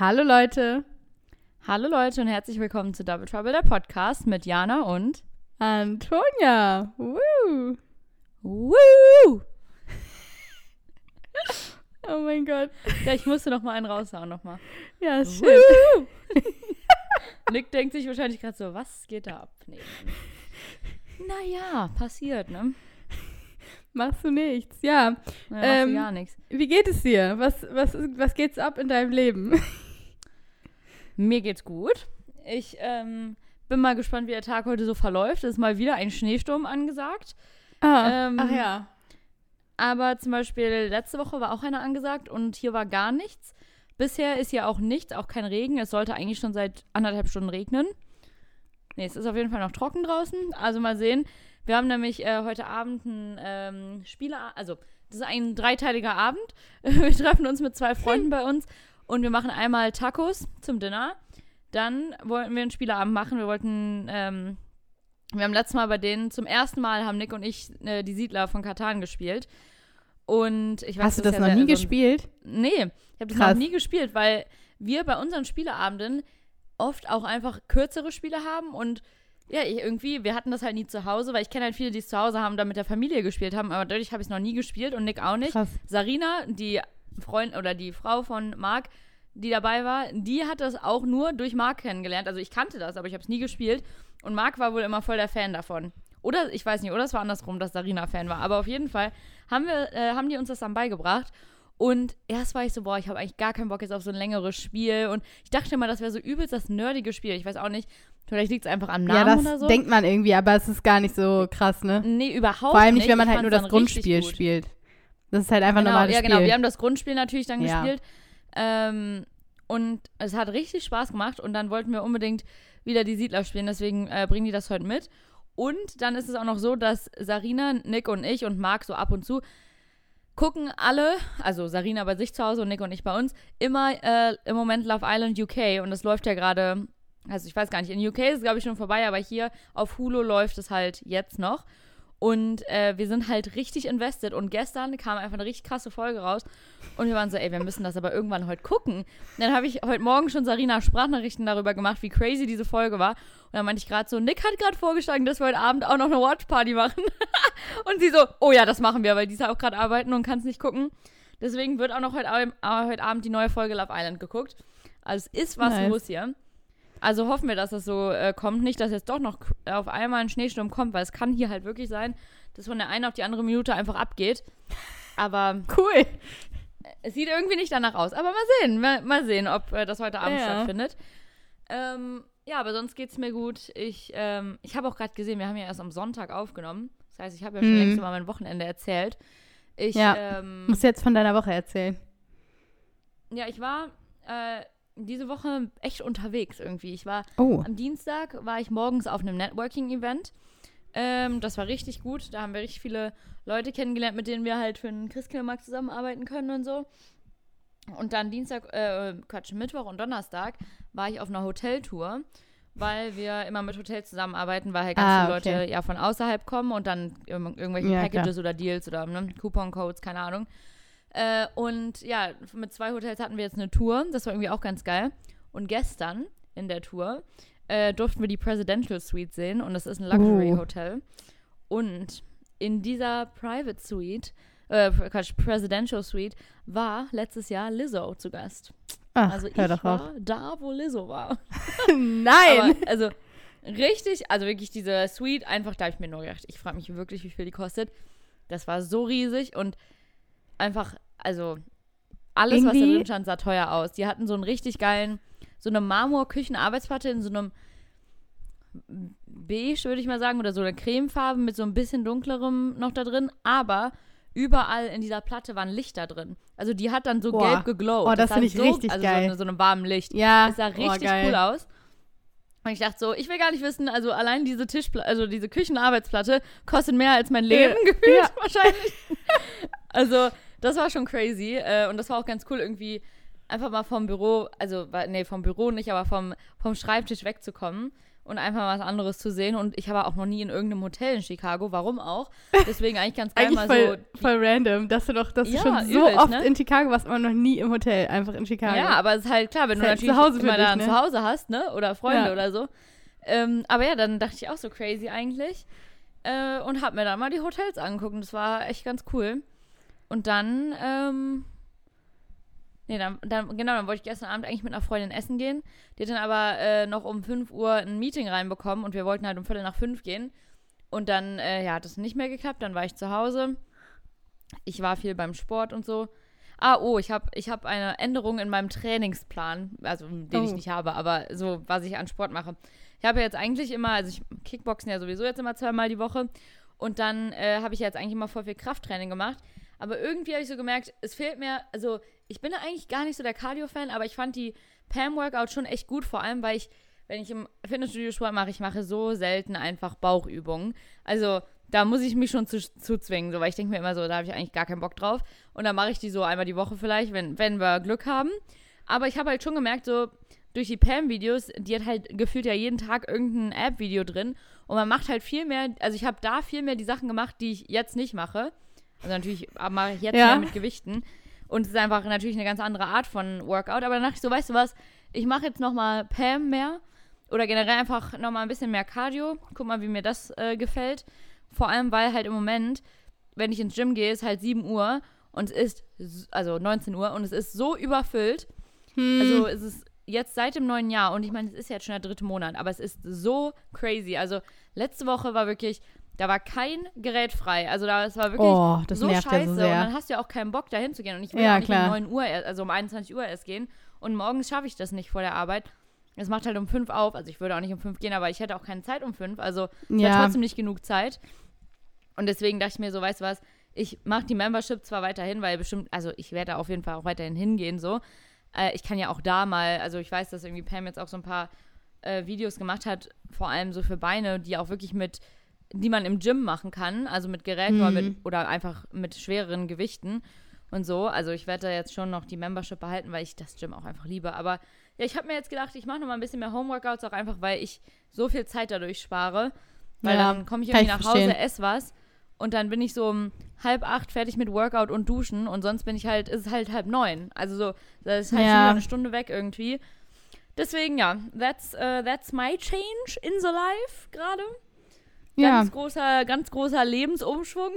Hallo Leute. Hallo Leute und herzlich willkommen zu Double Trouble, der Podcast mit Jana und Antonia. Woo. Woo! Oh mein Gott. Ja, ich musste noch mal einen raushauen nochmal. Ja, ist schön. Nick denkt sich wahrscheinlich gerade so, was geht da ab? Nee. Naja, passiert, ne? Machst du nichts. Ja. Ja, Ähm, gar nichts. Wie geht es dir? Was, was, was geht's ab in deinem Leben? Mir geht's gut. Ich ähm, bin mal gespannt, wie der Tag heute so verläuft. Es ist mal wieder ein Schneesturm angesagt. Ah, Ähm, ach ja. Aber zum Beispiel letzte Woche war auch einer angesagt und hier war gar nichts. Bisher ist hier auch nichts, auch kein Regen. Es sollte eigentlich schon seit anderthalb Stunden regnen. Nee, es ist auf jeden Fall noch trocken draußen. Also mal sehen. Wir haben nämlich äh, heute Abend ein ähm, Spieler, also das ist ein dreiteiliger Abend. Wir treffen uns mit zwei Freunden bei uns und wir machen einmal Tacos zum Dinner. Dann wollten wir einen Spieleabend machen. Wir wollten, ähm, wir haben letztes Mal bei denen zum ersten Mal haben Nick und ich äh, die Siedler von Katan gespielt. Und ich weiß, Hast du das das ja noch nie so gespielt? Nee, ich habe das Krass. noch nie gespielt, weil wir bei unseren Spieleabenden oft auch einfach kürzere Spiele haben und ja, ich irgendwie, wir hatten das halt nie zu Hause, weil ich kenne halt viele, die es zu Hause haben, da mit der Familie gespielt haben, aber dadurch habe ich es noch nie gespielt und Nick auch nicht. Krass. Sarina, die Freund oder die Frau von Marc, die dabei war, die hat das auch nur durch Marc kennengelernt. Also ich kannte das, aber ich habe es nie gespielt. Und Marc war wohl immer voll der Fan davon. Oder ich weiß nicht, oder es war andersrum, dass Sarina Fan war. Aber auf jeden Fall haben wir, äh, haben die uns das dann beigebracht. Und erst war ich so, boah, ich habe eigentlich gar keinen Bock jetzt auf so ein längeres Spiel. Und ich dachte immer, das wäre so übelst das nerdige Spiel. Ich weiß auch nicht, vielleicht liegt es einfach am Ja, Namen das oder so. denkt man irgendwie, aber es ist gar nicht so krass, ne? nee, überhaupt Vor allem nicht, wenn man halt nur das Grundspiel spielt. Das ist halt einfach ein genau, normales ja, genau. Spiel. Wir haben das Grundspiel natürlich dann Ja. gespielt. Ähm, und es hat richtig Spaß gemacht. Und dann wollten wir unbedingt wieder die Siedler spielen. Deswegen äh, bringen die das heute mit. Und dann ist es auch noch so, dass Sarina, Nick und ich und Marc so ab und zu gucken alle, also Sarina bei sich zu Hause und Nick und ich bei uns, immer äh, im Moment Love Island UK. Und das läuft ja gerade, also ich weiß gar nicht, in UK ist es glaube ich schon vorbei, aber hier auf Hulu läuft es halt jetzt noch. Und äh, wir sind halt richtig invested. Und gestern kam einfach eine richtig krasse Folge raus. Und wir waren so, ey, wir müssen das aber irgendwann heute gucken. Und dann habe ich heute Morgen schon Sarina Sprachnachrichten darüber gemacht, wie crazy diese Folge war. Und dann meinte ich gerade so, Nick hat gerade vorgeschlagen, dass wir heute Abend auch noch eine Watchparty machen. und sie so, oh ja, das machen wir, weil die ist ja auch gerade arbeiten und kann es nicht gucken. Deswegen wird auch noch heute, Abend- äh, heute Abend die neue Folge Love Island geguckt. Also es ist was Nice. los hier. Also hoffen wir, dass das so äh, kommt. Nicht, dass jetzt doch noch auf einmal ein Schneesturm kommt, weil es kann hier halt wirklich sein, dass von der einen auf die andere Minute einfach abgeht. Aber Cool. es sieht irgendwie nicht danach aus. Aber mal sehen, mal, mal sehen, ob äh, das heute Abend Ja. stattfindet. Ähm, ja, aber sonst geht's mir gut. Ich, ähm, ich habe auch gerade gesehen, wir haben ja erst am Sonntag aufgenommen. Das heißt, ich habe ja schon Mhm. längst über mein Wochenende erzählt. Ich, Ja. ähm, Musst jetzt von deiner Woche erzählen. ja, ich war äh, diese Woche echt unterwegs irgendwie. Ich war Oh. am Dienstag war ich morgens auf einem Networking-Event. Ähm, das war richtig gut. Da haben wir richtig viele Leute kennengelernt, mit denen wir halt für den Christkindlmarkt zusammenarbeiten können und so. Und dann Dienstag, äh, Quatsch, Mittwoch und Donnerstag war ich auf einer Hoteltour, weil wir immer mit Hotels zusammenarbeiten, weil halt ganz Ah, viele okay. Leute ja von außerhalb kommen und dann irg- irgendwelche Ja, Packages oder Deals oder ne, Coupon-Codes, keine Ahnung. Äh, und ja, mit zwei Hotels hatten wir jetzt eine Tour. Das war irgendwie auch ganz geil. Und gestern in der Tour äh, durften wir die Presidential Suite sehen und das ist ein Luxury Uh. Hotel. Und in dieser Private Suite, äh, Quatsch, Presidential Suite, war letztes Jahr Lizzo zu Gast. Ach, Also ich war da, wo Lizzo war. Nein. Aber, also richtig, also wirklich diese Suite, einfach, da habe ich mir nur gedacht, ich frage mich wirklich, wie viel die kostet. Das war so riesig und einfach, also alles, was da Irgendwie- drin stand, sah teuer aus. Die hatten so einen richtig geilen, so eine Marmorküchenarbeitsplatte in so einem beige, würde ich mal sagen, oder so eine Cremefarbe mit so ein bisschen dunklerem noch da drin, aber überall in dieser Platte waren Lichter drin. Also die hat dann so Boah. gelb geglowt. Oh, das sah finde ich so, richtig also geil. So, eine, so einem warmen Licht. ja. Es sah oh, richtig geil. cool aus. Und ich dachte so, ich will gar nicht wissen, also allein diese Tischplatte, also diese Küchenarbeitsplatte kostet mehr als mein Leben Ja. gefühlt Ja. wahrscheinlich. also, das war schon crazy äh, und das war auch ganz cool irgendwie einfach mal vom Büro, also nee, vom Büro nicht, aber vom vom Schreibtisch wegzukommen, und einfach was anderes zu sehen. Und ich war auch noch nie in irgendeinem Hotel in Chicago, warum auch. Deswegen eigentlich ganz geil Eigentlich mal voll, so. voll random, dass du doch, dass Ja, du schon so übelst, oft ne? in Chicago warst, aber noch nie im Hotel, einfach in Chicago. Ja, aber es ist halt klar, wenn Ist du halt natürlich zu Hause immer dich, da ne? Zuhause hast, ne? Oder Freunde Ja. oder so. Ähm, aber ja, dann dachte ich auch so crazy eigentlich. Äh, und hab mir dann mal die Hotels angeguckt. Und das war echt ganz cool. Und dann, ähm, nee, dann, dann, genau, dann wollte ich gestern Abend eigentlich mit einer Freundin essen gehen. Die hat dann aber äh, noch um 5 Uhr ein Meeting reinbekommen und wir wollten halt um Viertel nach fünf gehen. Und dann, äh, ja, hat das nicht mehr geklappt. Dann war ich zu Hause. Ich war viel beim Sport und so. Ah, oh, ich habe ich hab eine Änderung in meinem Trainingsplan, also den ich Oh. nicht habe, aber so, was ich an Sport mache. Ich habe jetzt eigentlich immer, also ich Kickboxen ja sowieso jetzt immer zweimal die Woche und dann äh, habe ich jetzt eigentlich immer voll viel Krafttraining gemacht. Aber irgendwie habe ich so gemerkt, es fehlt mir, also ich bin eigentlich gar nicht so der Cardio-Fan, aber ich fand die Pam-Workout schon echt gut, vor allem weil ich, wenn ich im Fitnessstudio Sport mache, ich mache so selten einfach Bauchübungen. Also da muss ich mich schon zu, zu zwingen, so, weil ich denke mir immer so, da habe ich eigentlich gar keinen Bock drauf. Und dann mache ich die so einmal die Woche vielleicht, wenn, wenn wir Glück haben. Aber ich habe halt schon gemerkt, so durch die Pam-Videos, die hat halt gefühlt ja jeden Tag irgendein App-Video drin. Und man macht halt viel mehr, also ich habe da viel mehr die Sachen gemacht, die ich jetzt nicht mache. Also natürlich mache ich jetzt Ja. mehr mit Gewichten. Und es ist einfach natürlich eine ganz andere Art von Workout. Aber dann dachte ich so, weißt du was, ich mache jetzt nochmal Pam mehr. Oder generell einfach nochmal ein bisschen mehr Cardio. Guck mal, wie mir das äh, gefällt. Vor allem, weil halt im Moment, wenn ich ins Gym gehe, ist halt 7 Uhr und es ist, also 19 Uhr und es ist so überfüllt. Hm. Also es ist jetzt seit dem neuen Jahr und ich meine, es ist jetzt schon der dritte Monat, aber es ist so crazy. Also letzte Woche war wirklich, da war kein Gerät frei. Also da es war wirklich oh, das so scheiße ja so und dann hast du ja auch keinen Bock dahin zu gehen und ich will Ja, nicht klar. um 9 Uhr, also um 21 Uhr erst gehen und morgens schaffe ich das nicht vor der Arbeit. Es macht halt um 5 auf, also ich würde auch nicht um 5 gehen, aber ich hätte auch keine Zeit um 5, also es Ja. war trotzdem nicht genug Zeit. Und deswegen dachte ich mir so, weißt du was, ich mache die Membership zwar weiterhin, weil bestimmt, also ich werde da auf jeden Fall auch weiterhin hingehen, so. Äh, ich kann ja auch da mal, also ich weiß, dass irgendwie Pam jetzt auch so ein paar äh, Videos gemacht hat, vor allem so für Beine, die auch wirklich mit, die man im Gym machen kann, also mit Geräten oder, mit, oder einfach mit schwereren Gewichten und so. Also ich werde da jetzt schon noch die Membership behalten, weil ich das Gym auch einfach liebe. Aber ja, ich habe mir jetzt gedacht, ich mache noch mal ein bisschen mehr Homeworkouts, auch einfach, weil ich so viel Zeit dadurch spare. Weil Ja, dann komme ich irgendwie ich nach Hause, verstehen. esse was und dann bin ich so um halb acht fertig mit Workout und Duschen und sonst bin ich halt, ist es halt halb neun. Also so, das ist halt schon Ja. wieder eine Stunde weg irgendwie. Deswegen ja, that's, uh, that's my change in the life gerade. Ja. Ganz großer, ganz großer Lebensumschwung.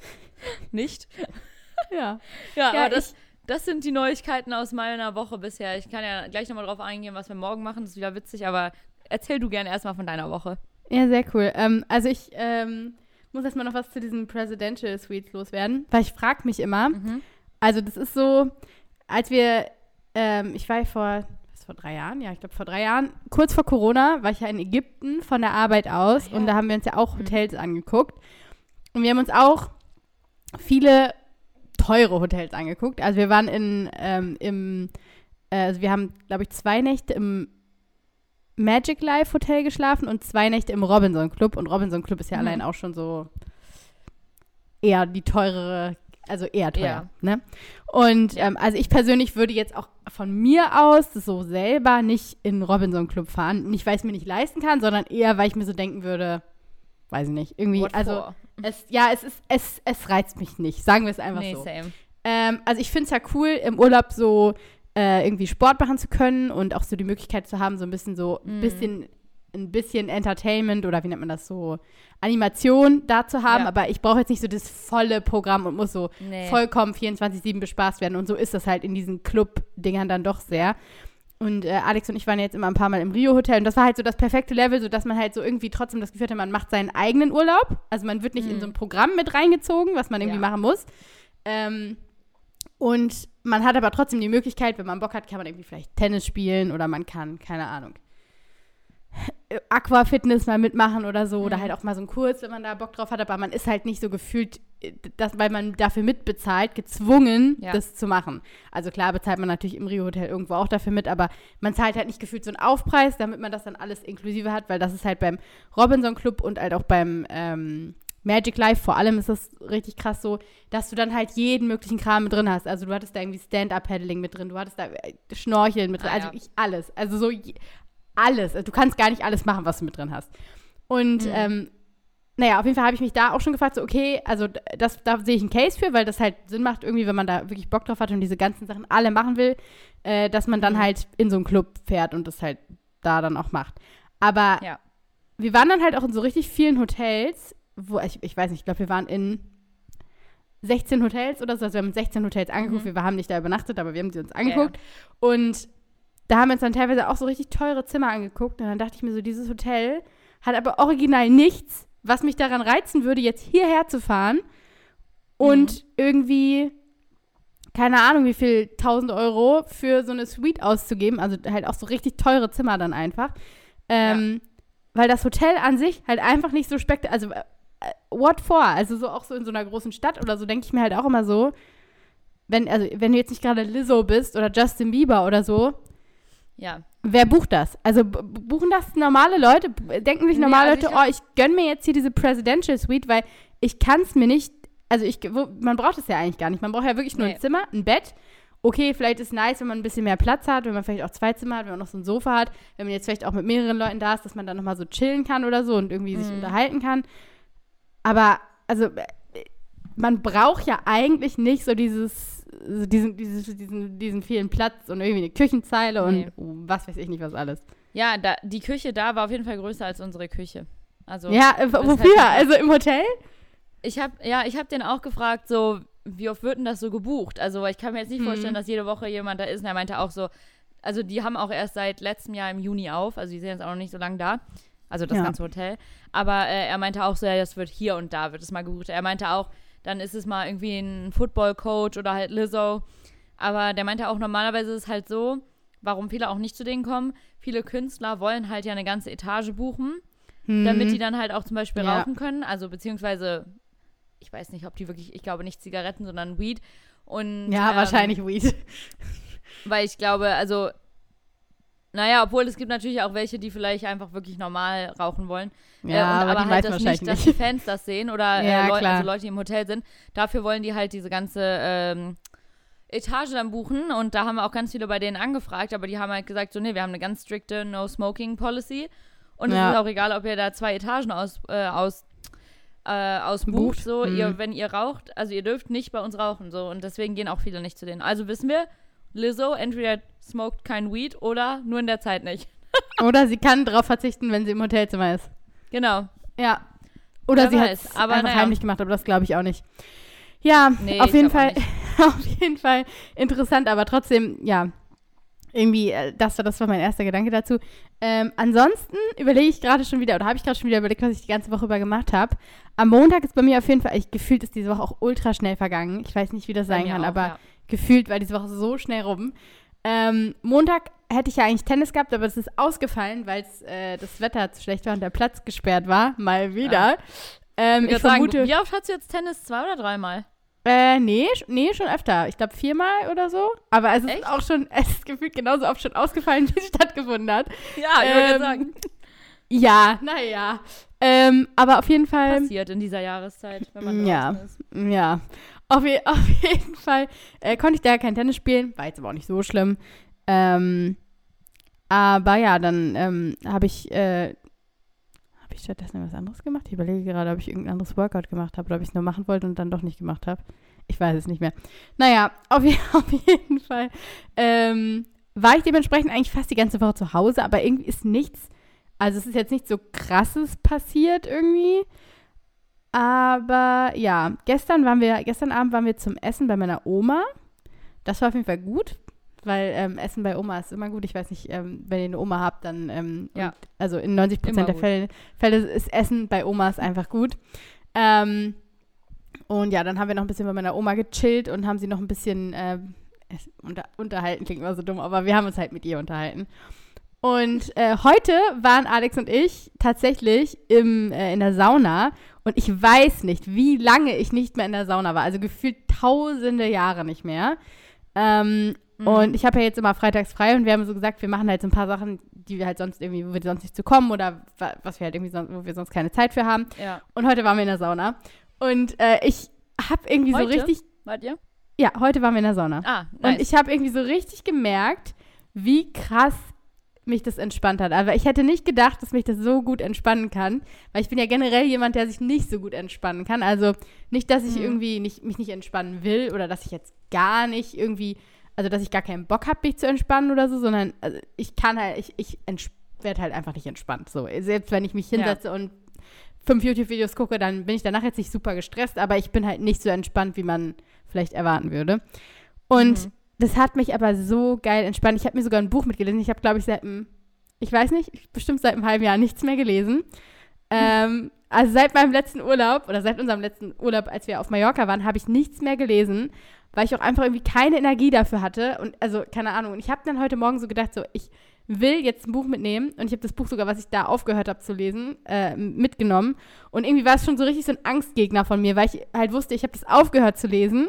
Nicht? ja. Ja, Ja, aber das, das sind die Neuigkeiten aus meiner Woche bisher. Ich kann ja gleich nochmal drauf eingehen, was wir morgen machen. Das ist wieder witzig, aber erzähl du gerne erstmal von deiner Woche. Ja, sehr cool. Ähm, also ich ähm, muss erstmal noch was zu diesen Presidential Suites loswerden, weil ich frage mich immer, Mhm. also das ist so, als wir, ähm, ich war ja vor, was, vor drei Jahren? Ja, ich glaube vor drei Jahren, kurz vor Corona, war ich ja in Ägypten von der Arbeit aus Ah, ja. und da haben wir uns ja auch Mhm. Hotels angeguckt. Und wir haben uns auch viele teure Hotels angeguckt. Also wir waren in, ähm, im, äh, also wir haben, glaube ich, zwei Nächte im Magic Life Hotel geschlafen und zwei Nächte im Robinson Club. Und Robinson Club ist ja Mhm. allein auch schon so eher die teurere, also eher teuer. Ja. Ne? Und ähm, also ich persönlich würde jetzt auch von mir aus so selber nicht in den Robinson Club fahren. Nicht, weil ich es mir nicht leisten kann, sondern eher, weil ich mir so denken würde, weiß ich nicht, irgendwie, What also for? es, ja, es ist, es, es reizt mich nicht, sagen wir es einfach nee, so. Ähm, also ich finde es ja cool, im Urlaub so äh, irgendwie Sport machen zu können und auch so die Möglichkeit zu haben, so ein bisschen so ein Mhm. bisschen ein bisschen Entertainment oder wie nennt man das so, Animation da zu haben, Ja. aber ich brauche jetzt nicht so das volle Programm und muss so Nee. vollkommen 24-7 bespaßt werden und so ist das halt in diesen Club-Dingern dann doch sehr. Und äh, Alex und ich waren jetzt immer ein paar Mal im Rio-Hotel und das war halt so das perfekte Level, so dass man halt so irgendwie trotzdem das Gefühl hatte, man macht seinen eigenen Urlaub. Also man wird nicht in so ein Programm mit reingezogen, was man irgendwie Ja. machen muss. Ähm, und man hat aber trotzdem die Möglichkeit, wenn man Bock hat, kann man irgendwie vielleicht Tennis spielen oder man kann, keine Ahnung, Aquafitness mal mitmachen oder so. Oder Mhm. halt auch mal so einen Kurs, wenn man da Bock drauf hat. Aber man ist halt nicht so gefühlt, äh, dass, weil man dafür mitbezahlt, gezwungen, Ja. das zu machen. Also klar bezahlt man natürlich im Rio-Hotel irgendwo auch dafür mit, aber man zahlt halt nicht gefühlt so einen Aufpreis, damit man das dann alles inklusive hat, weil das ist halt beim Robinson Club und halt auch beim ähm, Magic Life vor allem ist das richtig krass so, dass du dann halt jeden möglichen Kram mit drin hast. Also du hattest da irgendwie Stand-Up-Paddling mit drin, du hattest da äh, Schnorcheln mit drin, Ah, also ja. ich alles. Also so alles. Also, du kannst gar nicht alles machen, was du mit drin hast. Und Mhm. ähm, naja, auf jeden Fall habe ich mich da auch schon gefragt, so, okay, also das, da sehe ich einen Case für, weil das halt Sinn macht, irgendwie, wenn man da wirklich Bock drauf hat und diese ganzen Sachen alle machen will, äh, dass man dann Mhm. halt in so einen Club fährt und das halt da dann auch macht. Aber Ja. wir waren dann halt auch in so richtig vielen Hotels, wo, ich, ich weiß nicht, ich glaube, wir waren in 16 Hotels oder so, also wir haben uns 16 Hotels angeguckt, Mhm. wir haben nicht da übernachtet, aber wir haben sie uns angeguckt und da haben wir uns dann teilweise auch so richtig teure Zimmer angeguckt und dann dachte ich mir so, dieses Hotel hat aber original nichts, was mich daran reizen würde, jetzt hierher zu fahren und irgendwie, keine Ahnung, wie viel 1000 Euro für so eine Suite auszugeben, also halt auch so richtig teure Zimmer dann einfach, ähm, weil das Hotel an sich halt einfach nicht so spektakulär, also äh, what for? Also so auch so in so einer großen Stadt oder so denke ich mir halt auch immer so, wenn, also wenn du jetzt nicht gerade Lizzo bist oder Justin Bieber oder so, Ja. Wer bucht das? Also buchen das normale Leute? Denken sich Nee, normale also Leute, oh, ich gönn mir jetzt hier diese Presidential Suite, weil ich kann es mir nicht, also ich, wo, man braucht es ja eigentlich gar nicht. Man braucht ja wirklich nur Nee. ein Zimmer, ein Bett. Okay, vielleicht ist nice, wenn man ein bisschen mehr Platz hat, wenn man vielleicht auch zwei Zimmer hat, wenn man noch so ein Sofa hat, wenn man jetzt vielleicht auch mit mehreren Leuten da ist, dass man dann nochmal so chillen kann oder so und irgendwie sich Mhm. unterhalten kann. Aber, also, äh, man braucht ja eigentlich nicht so dieses, diesen, dieses, diesen, diesen vielen Platz und irgendwie eine Küchenzeile Nee. und was weiß ich nicht was alles. Ja, da, die Küche da war auf jeden Fall größer als unsere Küche. Also Ja, äh, wofür? halt- Also im Hotel? ich habe ja, ich habe den auch gefragt, so wie oft wird denn das so gebucht? Also ich kann mir jetzt nicht Hm. vorstellen, dass jede Woche jemand da ist. Und er meinte auch so, also die haben auch erst seit letztem Jahr im Juni auf, also die sind jetzt auch noch nicht so lange da. Also das Ja. ganze Hotel. Aber äh, er meinte auch so, ja, das wird hier und da wird es mal gebucht. Er meinte auch, dann ist es mal irgendwie ein Football-Coach oder halt Lizzo. Aber der meinte auch, normalerweise ist es halt so, warum viele auch nicht zu denen kommen. Viele Künstler wollen halt ja eine ganze Etage buchen, damit die dann halt auch zum Beispiel. Ja. rauchen können. Also beziehungsweise, ich weiß nicht, ob die wirklich, ich glaube nicht Zigaretten, sondern Weed. Und, ja, ähm, wahrscheinlich Weed. Weil ich glaube, also, naja, obwohl es gibt natürlich auch welche, die vielleicht einfach wirklich normal rauchen wollen. Ja, äh, und aber, aber halt das nicht, dass die Fans das sehen oder Ja, äh, Leute, also Leute, die im Hotel sind. Dafür wollen die halt diese ganze ähm, Etage dann buchen und da haben wir auch ganz viele bei denen angefragt, aber die haben halt gesagt, so, nee, wir haben eine ganz strikte No-Smoking-Policy und es Ja. ist auch egal, ob ihr da zwei Etagen aus, äh, aus äh, ausbucht, Bucht. so, Mhm. ihr, wenn ihr raucht, also ihr dürft nicht bei uns rauchen, so, und deswegen gehen auch viele nicht zu denen. Also wissen wir, Lizzo entweder smoked kein Weed oder nur in der Zeit nicht. Oder sie kann darauf verzichten, wenn sie im Hotelzimmer ist. Genau. Ja. Oder Wer sie hat es aber einfach naja. heimlich gemacht, aber das glaube ich auch nicht. Ja, Nee, auf jeden Fall, auf jeden Fall interessant, aber trotzdem, ja, irgendwie, äh, das war, das war mein erster Gedanke dazu. Ähm, ansonsten überlege ich gerade schon wieder, oder habe ich gerade schon wieder überlegt, was ich die ganze Woche über gemacht habe. Am Montag ist bei mir auf jeden Fall, ich, gefühlt ist diese Woche auch ultra schnell vergangen. Ich weiß nicht, wie das Bei sein kann, auch, aber ja. Gefühlt war diese Woche so schnell rum. Ähm, Montag hätte ich ja eigentlich Tennis gehabt, aber es ist ausgefallen, weil äh, das Wetter zu schlecht war und der Platz gesperrt war. Mal wieder. Ähm, Ich ich würde sagen, vermute. wie oft hast du jetzt Tennis? Zwei oder dreimal? Äh, nee, nee, schon öfter. Ich glaube viermal oder so. Aber es ist Echt? auch schon, es ist gefühlt genauso oft schon ausgefallen, wie es stattgefunden hat. Ja, ich Ähm, sagen. Ja, naja. Ähm, aber auf jeden Fall. Passiert in dieser Jahreszeit, wenn man Ja. ist. Ja, auf, je auf jeden Fall äh, konnte ich da kein Tennis spielen, war jetzt aber auch nicht so schlimm. Ähm, aber ja, dann ähm, habe ich, äh, habe ich stattdessen was anderes gemacht? Ich überlege gerade, ob ich irgendein anderes Workout gemacht habe oder ob ich es nur machen wollte und dann doch nicht gemacht habe. Ich weiß es nicht mehr. Naja, auf, je auf jeden Fall ähm, war ich dementsprechend eigentlich fast die ganze Woche zu Hause, aber irgendwie ist nichts, also es ist jetzt nichts so krasses passiert irgendwie. Aber ja, gestern waren wir, gestern Abend waren wir zum Essen bei meiner Oma. Das war auf jeden Fall gut, weil ähm, Essen bei Oma ist immer gut. Ich weiß nicht, ähm, wenn ihr eine Oma habt, dann ähm, Ja. also in 90 Immer Prozent der. Fälle, Fälle ist Essen bei Omas einfach gut. Ähm, und ja, dann haben wir noch ein bisschen bei meiner Oma gechillt und haben sie noch ein bisschen es- unter, unterhalten, klingt immer so dumm, aber wir haben uns halt mit ihr unterhalten. Und äh, heute waren Alex und ich tatsächlich im, äh, in der Sauna und ich weiß nicht, wie lange ich nicht mehr in der Sauna war. Also gefühlt tausende Jahre nicht mehr. Ähm, Mhm. Und ich habe ja jetzt immer freitags frei und wir haben so gesagt, wir machen halt so ein paar Sachen, die wir halt sonst irgendwie, wo wir sonst nicht zu kommen oder wa- was wir halt irgendwie sonst, wo wir sonst keine Zeit für haben. Ja. Und heute waren wir in der Sauna. Und äh, ich habe irgendwie so Heute? richtig, Wart ihr? ja, heute waren wir in der Sauna. Ah, nice. Und ich habe irgendwie so richtig gemerkt, wie krass mich das entspannt hat. Aber ich hätte nicht gedacht, dass mich das so gut entspannen kann, weil ich bin ja generell jemand, der sich nicht so gut entspannen kann. Also nicht, dass ich Mhm. irgendwie nicht, mich nicht entspannen will oder dass ich jetzt gar nicht irgendwie, also dass ich gar keinen Bock habe, mich zu entspannen oder so, sondern also ich kann halt, ich, ich werde halt einfach nicht entspannt. So, selbst wenn ich mich Ja. hinsetze und fünf YouTube-Videos gucke, dann bin ich danach jetzt nicht super gestresst, aber ich bin halt nicht so entspannt, wie man vielleicht erwarten würde. Und Mhm. Das hat mich aber so geil entspannt. Ich habe mir sogar ein Buch mitgelesen. Ich habe, glaube ich, seit einem, ich weiß nicht, bestimmt seit einem halben Jahr nichts mehr gelesen. Ähm, also seit meinem letzten Urlaub oder seit unserem letzten Urlaub, als wir auf Mallorca waren, habe ich nichts mehr gelesen, weil ich auch einfach irgendwie keine Energie dafür hatte. Und also, keine Ahnung. Und ich habe dann heute Morgen so gedacht, so, ich will jetzt ein Buch mitnehmen. Und ich habe das Buch sogar, was ich da aufgehört habe zu lesen, äh, mitgenommen. Und irgendwie war es schon so richtig so ein Angstgegner von mir, weil ich halt wusste, ich habe das aufgehört zu lesen.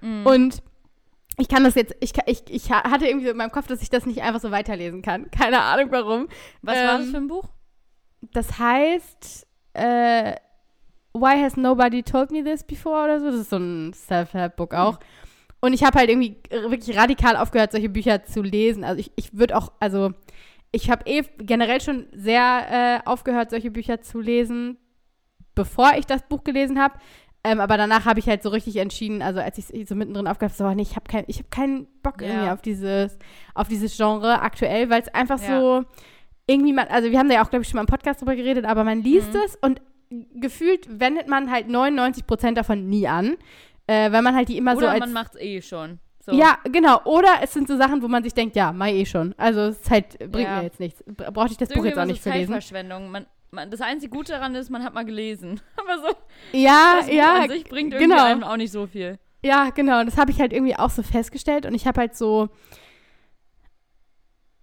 Mhm. Und ich kann das jetzt, ich, ich, ich ha- hatte irgendwie so in meinem Kopf, dass ich das nicht einfach so weiterlesen kann. Keine Ahnung warum. Was war das ähm, für ein Buch? Das heißt, äh, Why Has Nobody Told Me This Before oder so? Das ist so ein Self-Help-Book auch. Und ich habe halt irgendwie wirklich radikal aufgehört, solche Bücher zu lesen. Also ich, ich würde auch, also ich habe eh generell schon sehr äh, aufgehört, solche Bücher zu lesen, bevor ich das Buch gelesen habe. Ähm, aber danach habe ich halt so richtig entschieden, also als ich so mittendrin habe, so, nee, ich habe kein, ich hab keinen Bock Ja. irgendwie auf dieses, auf dieses Genre aktuell, weil es einfach Ja. so irgendwie man, also wir haben da ja auch, glaube ich, schon mal im Podcast drüber geredet, aber man liest Mhm. es und gefühlt wendet man halt 99 Prozent davon nie an, äh, weil man halt die immer Oder so als man macht's eh schon. So. ja, genau. Oder es sind so Sachen, wo man sich denkt, ja, mai eh schon. Also es ist halt, bringt Ja. mir jetzt nichts. Bra- Brauchte ich das Buch jetzt auch nicht für lesen. Zeitverschwendung. Man, man, das einzige Gute daran ist, man hat mal gelesen. Aber so, Ja, ja, an sich bringt irgendwie genau. einem auch nicht so viel. ja, genau. Und das habe ich halt irgendwie auch so festgestellt. Und ich habe halt so,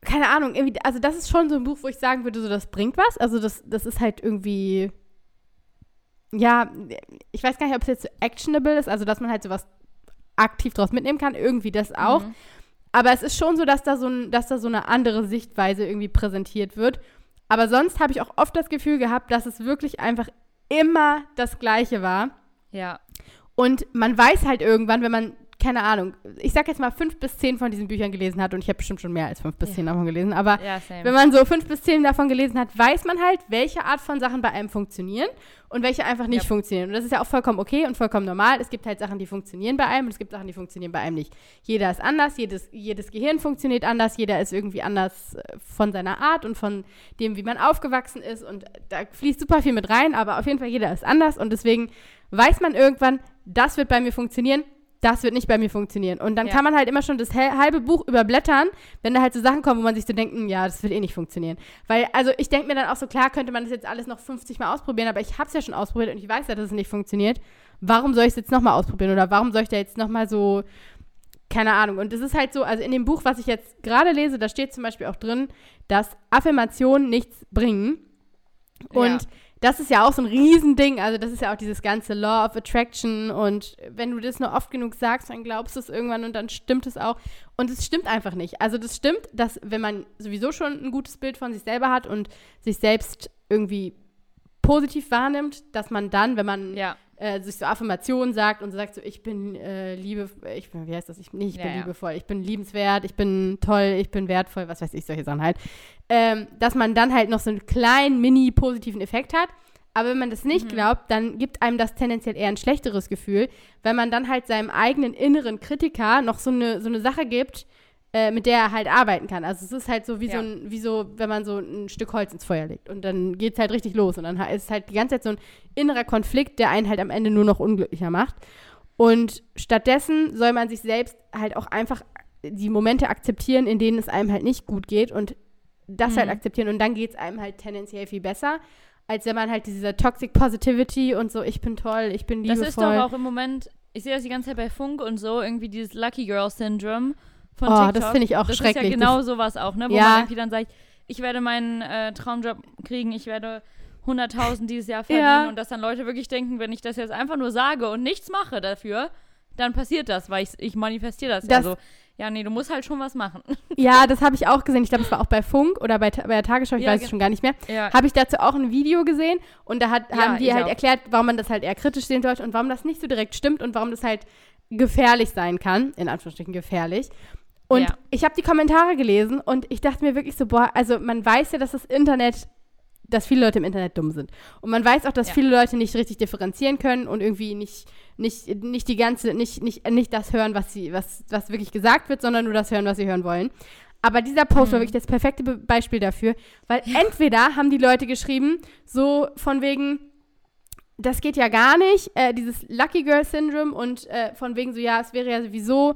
keine Ahnung, irgendwie, also das ist schon so ein Buch, wo ich sagen würde, so das bringt was. Also das, das ist halt irgendwie, ja, ich weiß gar nicht, ob es jetzt so actionable ist, also dass man halt sowas aktiv draus mitnehmen kann. Irgendwie das auch. Mhm. Aber es ist schon so, dass da so, ein, dass da so eine andere Sichtweise irgendwie präsentiert wird. Aber sonst habe ich auch oft das Gefühl gehabt, dass es wirklich einfach immer das Gleiche war. Ja. Und man weiß halt irgendwann, wenn man, keine Ahnung, ich sag jetzt mal fünf bis zehn von diesen Büchern gelesen hat und ich habe bestimmt schon mehr als fünf bis Ja. zehn davon gelesen, aber Ja, wenn man so fünf bis zehn davon gelesen hat, weiß man halt, welche Art von Sachen bei einem funktionieren und welche einfach nicht Ja. funktionieren. Und das ist ja auch vollkommen okay und vollkommen normal. Es gibt halt Sachen, die funktionieren bei einem und es gibt Sachen, die funktionieren bei einem nicht. Jeder ist anders, jedes, jedes Gehirn funktioniert anders, jeder ist irgendwie anders äh, von seiner Art und von dem, wie man aufgewachsen ist. Und da fließt super viel mit rein, aber auf jeden Fall jeder ist anders und deswegen weiß man irgendwann, das wird bei mir funktionieren, das wird nicht bei mir funktionieren. Und dann Ja. kann man halt immer schon das halbe Buch überblättern, wenn da halt so Sachen kommen, wo man sich so denkt, "Hm, ja, das wird eh nicht funktionieren. Weil, also ich denke mir dann auch so, klar könnte man das jetzt alles noch 50 Mal ausprobieren, aber ich habe es ja schon ausprobiert und ich weiß ja, dass es nicht funktioniert. Warum soll ich es jetzt nochmal ausprobieren? Oder warum soll ich da jetzt nochmal so, keine Ahnung. Und es ist halt so, also in dem Buch, was ich jetzt gerade lese, da steht zum Beispiel auch drin, dass Affirmationen nichts bringen. Und Ja. Das ist ja auch so ein Riesending. Also, das ist ja auch dieses ganze Law of Attraction. Und wenn du das nur oft genug sagst, dann glaubst du es irgendwann und dann stimmt es auch. Und es stimmt einfach nicht. Also, das stimmt, dass wenn man sowieso schon ein gutes Bild von sich selber hat und sich selbst irgendwie positiv wahrnimmt, dass man dann, wenn man Ja. Äh, sich so Affirmationen sagt und sagt so, ich bin äh, liebe, ich bin, wie heißt das, ich, nicht, ich Ja, bin ja. liebevoll, ich bin liebenswert, ich bin toll, ich bin wertvoll, was weiß ich, solche Sachen halt, ähm, dass man dann halt noch so einen kleinen, mini positiven Effekt hat. Aber wenn man das nicht Mhm. glaubt, dann gibt einem das tendenziell eher ein schlechteres Gefühl, weil man dann halt seinem eigenen inneren Kritiker noch so eine, so eine Sache gibt, äh, mit der er halt arbeiten kann. Also es ist halt so wie, so Ja. ein, wie so, wenn man so ein Stück Holz ins Feuer legt und dann geht es halt richtig los und dann ist halt die ganze Zeit so ein innerer Konflikt, der einen halt am Ende nur noch unglücklicher macht. Und stattdessen soll man sich selbst halt auch einfach die Momente akzeptieren, in denen es einem halt nicht gut geht und das Mhm. halt akzeptieren und dann geht es einem halt tendenziell viel besser, als wenn man halt diese Toxic Positivity und so, ich bin toll, ich bin Das liebevoll. ist doch auch im Moment, ich sehe das die ganze Zeit bei Funk und so, irgendwie dieses Lucky Girl Syndrome von Oh, TikTok. das finde ich auch das schrecklich. ist ja genau sowas auch, ne? Wo Ja. man irgendwie dann sagt, ich werde meinen äh, Traumjob kriegen, ich werde 100.000 dieses Jahr verdienen Ja. und dass dann Leute wirklich denken, wenn ich das jetzt einfach nur sage und nichts mache dafür, dann passiert das, weil ich, ich manifestiere das, ja Das- so. Ja, nee, du musst halt schon was machen. Ja, das habe ich auch gesehen. Ich glaube, es war auch bei Funk oder bei, bei der Tagesschau, ich Ja, weiß es schon gar nicht mehr. ja, Habe ich dazu auch ein Video gesehen und da hat, Ja, haben die halt auch. erklärt, warum man das halt eher kritisch sehen sollte und warum das nicht so direkt stimmt und warum das halt gefährlich sein kann, in Anführungsstrichen gefährlich. Und Ja. ich habe die Kommentare gelesen und ich dachte mir wirklich so, boah, also man weiß ja, dass das Internet, dass viele Leute im Internet dumm sind. Und man weiß auch, dass Ja. viele Leute nicht richtig differenzieren können und irgendwie nicht, nicht, nicht die ganze, nicht, nicht, nicht das hören, was sie, was, was wirklich gesagt wird, sondern nur das hören, was sie hören wollen. Aber dieser Post war Mhm. wirklich das perfekte Be Beispiel dafür, weil entweder haben die Leute geschrieben, so von wegen, das geht ja gar nicht, äh, dieses Lucky Girl Syndrome und äh, von wegen so, ja, es wäre ja sowieso,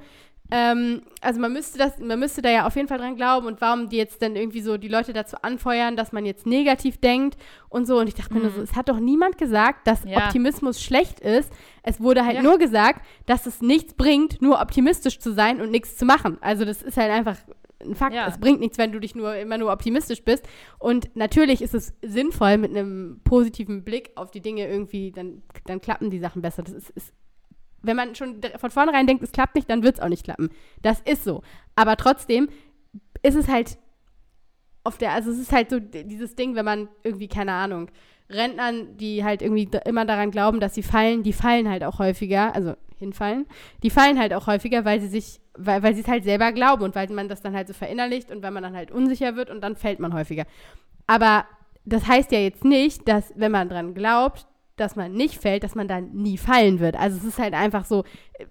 ähm, also man müsste das, man müsste da ja auf jeden Fall dran glauben und warum die jetzt dann irgendwie so die Leute dazu anfeuern, dass man jetzt negativ denkt und so. Und ich dachte mir nur so, es hat doch niemand gesagt, dass Ja. Optimismus schlecht ist. Es wurde halt Ja. nur gesagt, dass es nichts bringt, nur optimistisch zu sein und nichts zu machen. Also das ist halt einfach ein Fakt. Ja. Es bringt nichts, wenn du dich nur immer nur optimistisch bist. Und natürlich ist es sinnvoll, mit einem positiven Blick auf die Dinge irgendwie, dann, dann klappen die Sachen besser. Das ist, ist wenn man schon von vornherein denkt, es klappt nicht, dann wird es auch nicht klappen. Das ist so. Aber trotzdem ist es halt auf der, also es ist halt so dieses Ding, wenn man irgendwie, keine Ahnung, Rentnern, die halt irgendwie immer daran glauben, dass sie fallen, die fallen halt auch häufiger, also hinfallen, die fallen halt auch häufiger, weil sie sich, weil, weil sie es halt selber glauben und weil man das dann halt so verinnerlicht und weil man dann halt unsicher wird und dann fällt man häufiger. Aber das heißt ja jetzt nicht, dass wenn man dran glaubt, dass man nicht fällt, dass man dann nie fallen wird. Also es ist halt einfach so,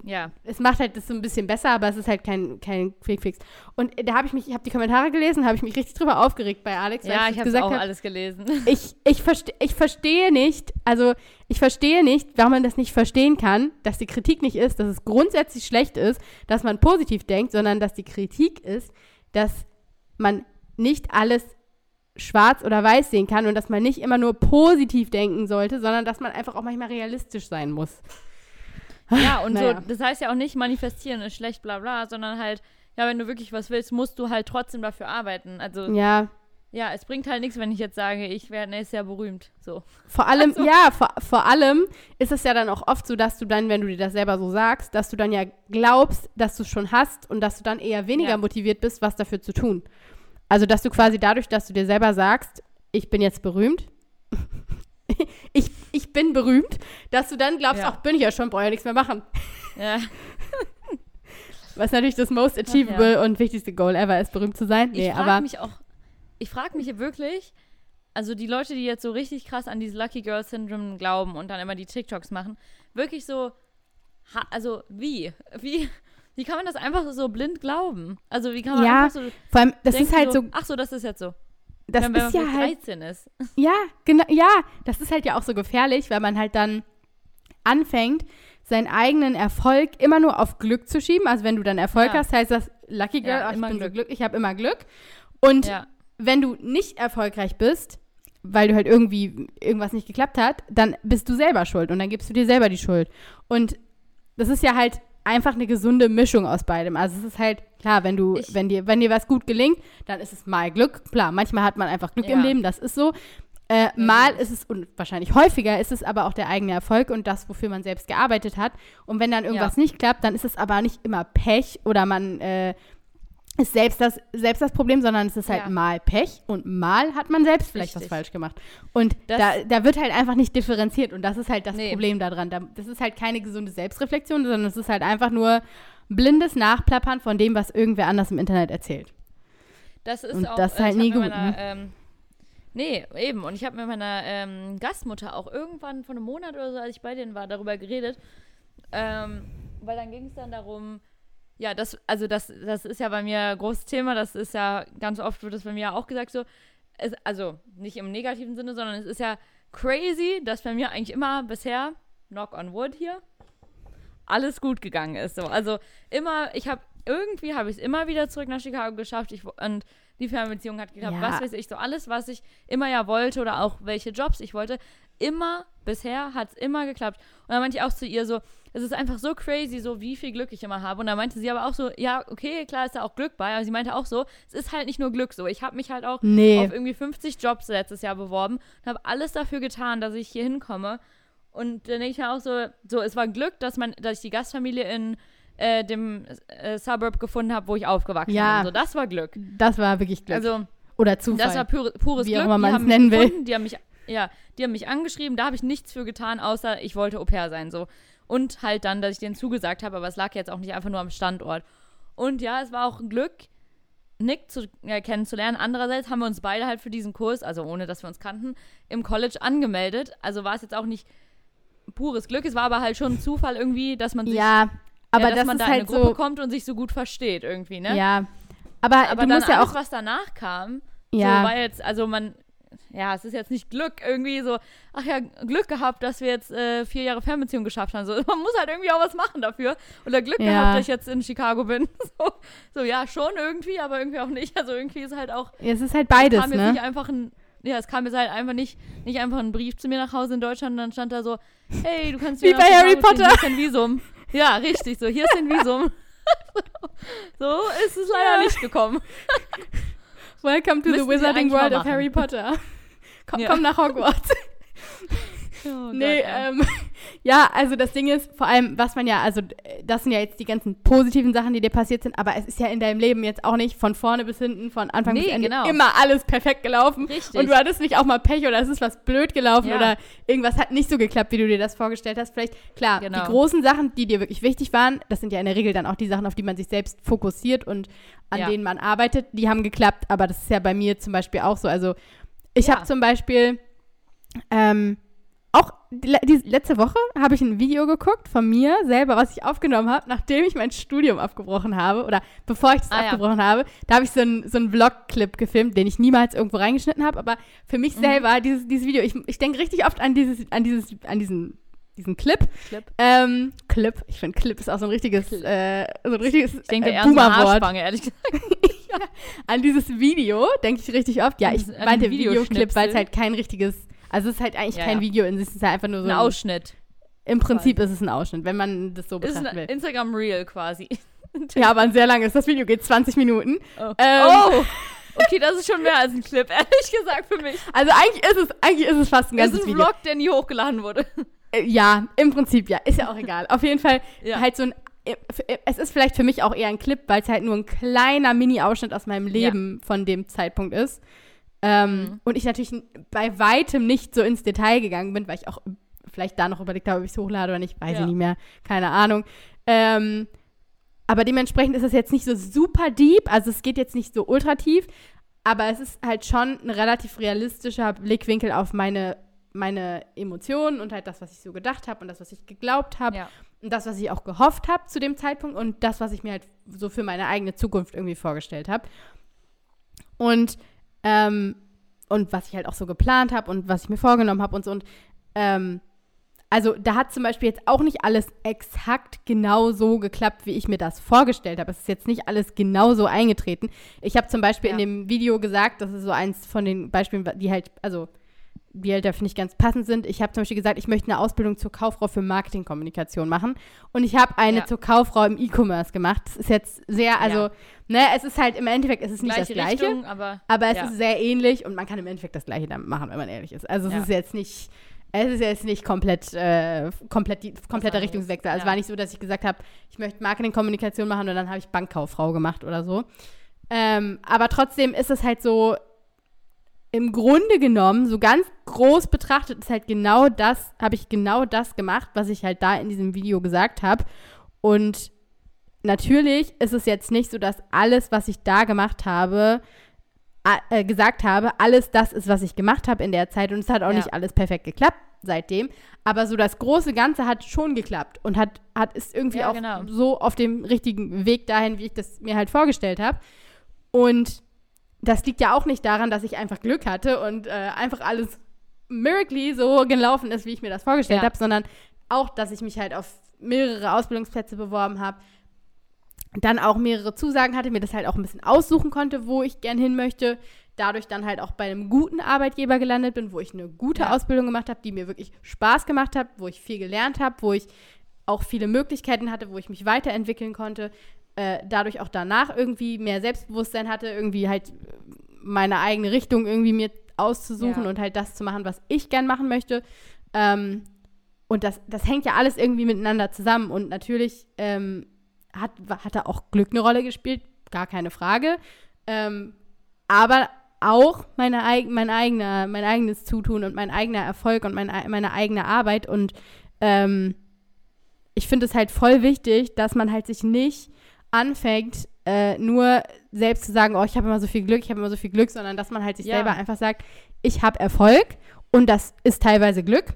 Ja. es macht halt das so ein bisschen besser, aber es ist halt kein, kein Quick Fix. Und da habe ich mich, ich habe die Kommentare gelesen, habe ich mich richtig drüber aufgeregt bei Alex, Ja, ich, ich habe gesagt auch habe. alles gelesen. Ich, ich, verste, ich verstehe nicht, also ich verstehe nicht, warum man das nicht verstehen kann, dass die Kritik nicht ist, dass es grundsätzlich schlecht ist, dass man positiv denkt, sondern dass die Kritik ist, dass man nicht alles schwarz oder weiß sehen kann und dass man nicht immer nur positiv denken sollte, sondern dass man einfach auch manchmal realistisch sein muss. Ja, und Naja. so, das heißt ja auch nicht, manifestieren ist schlecht, bla bla, sondern halt, ja, wenn du wirklich was willst, musst du halt trotzdem dafür arbeiten. Also, ja, Ja, es bringt halt nichts, wenn ich jetzt sage, ich werde nächstes Jahr berühmt. So. Vor allem, Also- ja, vor, vor allem ist es ja dann auch oft so, dass du dann, wenn du dir das selber so sagst, dass du dann ja glaubst, dass du es schon hast und dass du dann eher weniger Ja. motiviert bist, was dafür zu tun. Also, dass du quasi dadurch, dass du dir selber sagst, ich bin jetzt berühmt, ich, ich bin berühmt, dass du dann glaubst, Ja. ach, bin ich ja schon, brauche ja nichts mehr machen. Ja. Was natürlich das most achievable und wichtigste Goal ever ist, berühmt zu sein. Ich Nee, frage aber mich auch, ich frage mich wirklich, also die Leute, die jetzt so richtig krass an dieses Lucky Girl Syndrome glauben und dann immer die TikToks machen, wirklich so, ha, also wie? Wie? Wie kann man das einfach so blind glauben? Also wie kann man Ja, einfach so vor allem, das ist halt so, ach so, das ist jetzt so. das wenn, wenn ist man ja halt 13 ist. Ja, genau, ja, das ist halt ja auch so gefährlich, weil man halt dann anfängt, seinen eigenen Erfolg immer nur auf Glück zu schieben. Also wenn du dann Erfolg Ja. hast, heißt das Lucky Girl, Ja, ach, ich bin so Glück. glücklich, ich habe immer Glück. Und Ja. wenn du nicht erfolgreich bist, weil du halt irgendwie irgendwas nicht geklappt hat, dann bist du selber schuld und dann gibst du dir selber die Schuld. Und das ist ja halt einfach eine gesunde Mischung aus beidem. Also es ist halt klar, wenn du, Ich- wenn dir, wenn dir was gut gelingt, dann ist es mal Glück. Klar, manchmal hat man einfach Glück im Ja. Leben, das ist so. Äh, mal ist es, und wahrscheinlich häufiger ist es aber auch der eigene Erfolg und das, wofür man selbst gearbeitet hat. Und wenn dann irgendwas nicht klappt, dann ist es aber nicht immer Pech oder man äh, ist selbst das, selbst das Problem, sondern es ist halt Ja. mal Pech und mal hat man selbst vielleicht was Richtig. falsch gemacht. Und Das- da, da wird halt einfach nicht differenziert und das ist halt das Nee. Problem daran. Da, das ist halt keine gesunde Selbstreflexion, sondern es ist halt einfach nur blindes Nachplappern von dem, was irgendwer anders im Internet erzählt. Das ist Und auch, das ist äh, halt nie gut, Meiner, ne? ähm, nee, eben. Und ich habe mit meiner ähm, Gastmutter auch irgendwann vor einem Monat oder so, als ich bei denen war, darüber geredet. Ähm, weil dann ging es dann darum, ja, das, also das, das ist ja bei mir ein großes Thema, das ist ja, ganz oft wird das bei mir auch gesagt so, es, also nicht im negativen Sinne, sondern es ist ja crazy, dass bei mir eigentlich immer bisher, knock on wood hier, alles gut gegangen ist. So. Also immer, ich habe, irgendwie habe ich es immer wieder zurück nach Chicago geschafft ich, und die Fernbeziehung hat geklappt, Ja. was weiß ich, so alles, was ich immer ja wollte oder auch welche Jobs ich wollte, immer, bisher hat es immer geklappt. Und dann meinte ich auch zu ihr so, es ist einfach so crazy, so wie viel Glück ich immer habe. Und dann meinte sie aber auch so, ja, okay, klar ist da auch Glück bei, aber sie meinte auch so, es ist halt nicht nur Glück so. Ich habe mich halt auch Nee. auf irgendwie 50 Jobs letztes Jahr beworben und habe alles dafür getan, dass ich hier hinkomme. Und dann denke ich mir auch so, so, es war Glück, dass man, dass ich die Gastfamilie in äh, dem äh, Suburb gefunden habe, wo ich aufgewachsen Ja. bin. So, das war Glück. Das war wirklich Glück. Also, Oder Zufall. das war pure, pures Wie auch Glück. immer die man es nennen will. Die haben mich, ja, die haben mich angeschrieben, da habe ich nichts für getan, außer ich wollte Au pair sein, so. Und halt dann, dass ich denen zugesagt habe, aber es lag jetzt auch nicht einfach nur am Standort. Und ja, es war auch ein Glück, Nick zu, äh, kennenzulernen. Andererseits haben wir uns beide halt für diesen Kurs, also ohne dass wir uns kannten, im College angemeldet. Also war es jetzt auch nicht pures Glück, es war aber halt schon ein Zufall irgendwie, dass man sich, Ja, aber ja, dass das man da in eine halt Gruppe so. kommt und sich so gut versteht irgendwie, ne? Ja. Aber, aber du dann musst ja alles, auch. was danach kam, Ja. so war jetzt, also man, ja, es ist jetzt nicht Glück irgendwie so, ach ja, Glück gehabt, dass wir jetzt äh, vier Jahre Fernbeziehung geschafft haben. So, man muss halt irgendwie auch was machen dafür. Oder Glück Ja. gehabt, dass ich jetzt in Chicago bin. So, so, ja, schon irgendwie, aber irgendwie auch nicht. Also irgendwie ist halt auch, es ist halt beides, kam jetzt ne? nicht einfach ein, ja, es kam jetzt halt einfach nicht, nicht einfach ein Brief zu mir nach Hause in Deutschland und dann stand da so, hey, du kannst Wie wieder nach bei Harry Chicago Potter. Hier ist dein Visum. Ja, richtig, so, hier ist dein Visum. so ist es leider Ja. nicht gekommen. Welcome to the Müssten sie Wizarding World of. Harry Potter. Komm, Ja. komm nach Hogwarts. Oh nee, ähm, ja, also das Ding ist, vor allem, was man ja, also das sind ja jetzt die ganzen positiven Sachen, die dir passiert sind, aber es ist ja in deinem Leben jetzt auch nicht von vorne bis hinten, von Anfang bis Nee, Ende genau. immer alles perfekt gelaufen. Richtig. Und du hattest nicht auch mal Pech oder es ist was blöd gelaufen Ja. oder irgendwas hat nicht so geklappt, wie du dir das vorgestellt hast. Vielleicht, klar, Genau. die großen Sachen, die dir wirklich wichtig waren, das sind ja in der Regel dann auch die Sachen, auf die man sich selbst fokussiert und an Ja. denen man arbeitet, die haben geklappt, aber das ist ja bei mir zum Beispiel auch so. Also ich Ja. habe zum Beispiel ähm, auch die, die letzte Woche habe ich ein Video geguckt von mir selber, was ich aufgenommen habe, nachdem ich mein Studium abgebrochen habe oder bevor ich das Ah, ja. abgebrochen habe. Da habe ich so einen so Vlog-Clip gefilmt, den ich niemals irgendwo reingeschnitten habe, aber für mich Mhm. selber dieses, dieses Video, ich, ich denke richtig oft an dieses, an dieses, an diesen, diesen Clip. Clip. Ähm, Clip, ich finde Clip ist auch so ein richtiges, äh, so ein richtiges Ich denke äh, Boomer-Wort. Ehrlich gesagt. An dieses Video denke ich richtig oft. Ja, ich An- meinte. Videoclip, weil es halt kein richtiges, also es ist halt eigentlich Ja, kein ja. Video in sich, es ist halt einfach nur so Ein ein, Ausschnitt. Im Prinzip ist es ein Ausschnitt, wenn man das so Ist betrachten ein will. Instagram-Reel quasi. Ja, aber ein sehr langes. Das Video geht 20 Minuten. Oh. Ähm, oh! Okay, das ist schon mehr als ein Clip, ehrlich gesagt für mich. Also eigentlich ist es, eigentlich ist es fast ein Das ganzes ist ein Video. Vlog, der nie hochgeladen wurde. Äh, Ja, im Prinzip ja. Ist ja auch egal. Auf jeden Fall Ja. halt so ein. äh, f- Es ist vielleicht für mich auch eher ein Clip, weil es halt nur ein kleiner Mini-Ausschnitt aus meinem Leben von dem Zeitpunkt ist. Ähm, Mhm. Und ich natürlich bei weitem nicht so ins Detail gegangen bin, weil ich auch vielleicht da noch überlegt habe, ob ich es hochlade oder nicht. Weiß Ja. ich nicht mehr. Keine Ahnung. Ähm, aber dementsprechend ist es jetzt nicht so super deep. Also es geht jetzt nicht so ultra tief. Aber es ist halt schon ein relativ realistischer Blickwinkel auf meine, meine Emotionen und halt das, was ich so gedacht habe und das, was ich geglaubt habe Ja. und das, was ich auch gehofft habe zu dem Zeitpunkt und das, was ich mir halt so für meine eigene Zukunft irgendwie vorgestellt habe. Und, ähm, und was ich halt auch so geplant habe und was ich mir vorgenommen habe und so. Und ähm, also da hat zum Beispiel jetzt auch nicht alles exakt genau so geklappt, wie ich mir das vorgestellt habe. Es ist jetzt nicht alles genau so eingetreten. Ich habe zum Beispiel Ja. in dem Video gesagt, das ist so eins von den Beispielen, die halt, also die halt da finde ich ganz passend sind. Ich habe zum Beispiel gesagt, ich möchte eine Ausbildung zur Kauffrau für Marketingkommunikation machen. Und ich habe eine Ja. zur Kauffrau im E-Commerce gemacht. Das ist jetzt sehr, also, Ja. ne, es ist halt im Endeffekt, es ist nicht Gleiche das Gleiche. Richtung, aber. Aber es ja. ist sehr ähnlich und man kann im Endeffekt das Gleiche damit machen, wenn man ehrlich ist. Also es ist jetzt nicht, es ist jetzt nicht komplett, äh, komplett die, kompletter Richtungswechsel. Also es war nicht so, dass ich gesagt habe, ich möchte Marketingkommunikation machen und dann habe ich Bankkauffrau gemacht oder so. Ähm, aber trotzdem ist es halt so, im Grunde genommen, so ganz groß betrachtet, ist halt genau das, habe ich genau das gemacht, was ich halt da in diesem Video gesagt habe. Und natürlich ist es jetzt nicht so, dass alles, was ich da gemacht habe, äh, gesagt habe, alles das ist, was ich gemacht habe in der Zeit. Und es hat auch Ja. nicht alles perfekt geklappt seitdem. Aber so das große Ganze hat schon geklappt und hat, hat ist irgendwie Ja, auch genau. so auf dem richtigen Weg dahin, wie ich das mir halt vorgestellt habe. Und das liegt ja auch nicht daran, dass ich einfach Glück hatte und äh, einfach alles miraculously so gelaufen ist, wie ich mir das vorgestellt Ja. habe, sondern auch, dass ich mich halt auf mehrere Ausbildungsplätze beworben habe, dann auch mehrere Zusagen hatte, mir das halt auch ein bisschen aussuchen konnte, wo ich gern hin möchte, dadurch dann halt auch bei einem guten Arbeitgeber gelandet bin, wo ich eine gute Ja. Ausbildung gemacht habe, die mir wirklich Spaß gemacht hat, wo ich viel gelernt habe, wo ich auch viele Möglichkeiten hatte, wo ich mich weiterentwickeln konnte, äh, dadurch auch danach irgendwie mehr Selbstbewusstsein hatte, irgendwie halt äh, meine eigene Richtung irgendwie mir auszusuchen Ja. und halt das zu machen, was ich gern machen möchte. Ähm, und das, das hängt ja alles irgendwie miteinander zusammen. Und natürlich ähm, hat, hat da auch Glück eine Rolle gespielt, gar keine Frage. Ähm, aber auch meine, mein, eigener, mein eigenes Zutun und mein eigener Erfolg und mein, ei- meine eigene Arbeit. Und ähm, ich finde es halt voll wichtig, dass man halt sich nicht anfängt, äh, nur selbst zu sagen, oh, ich habe immer so viel Glück, ich habe immer so viel Glück, sondern dass man halt sich Ja. selber einfach sagt, ich habe Erfolg und das ist teilweise Glück.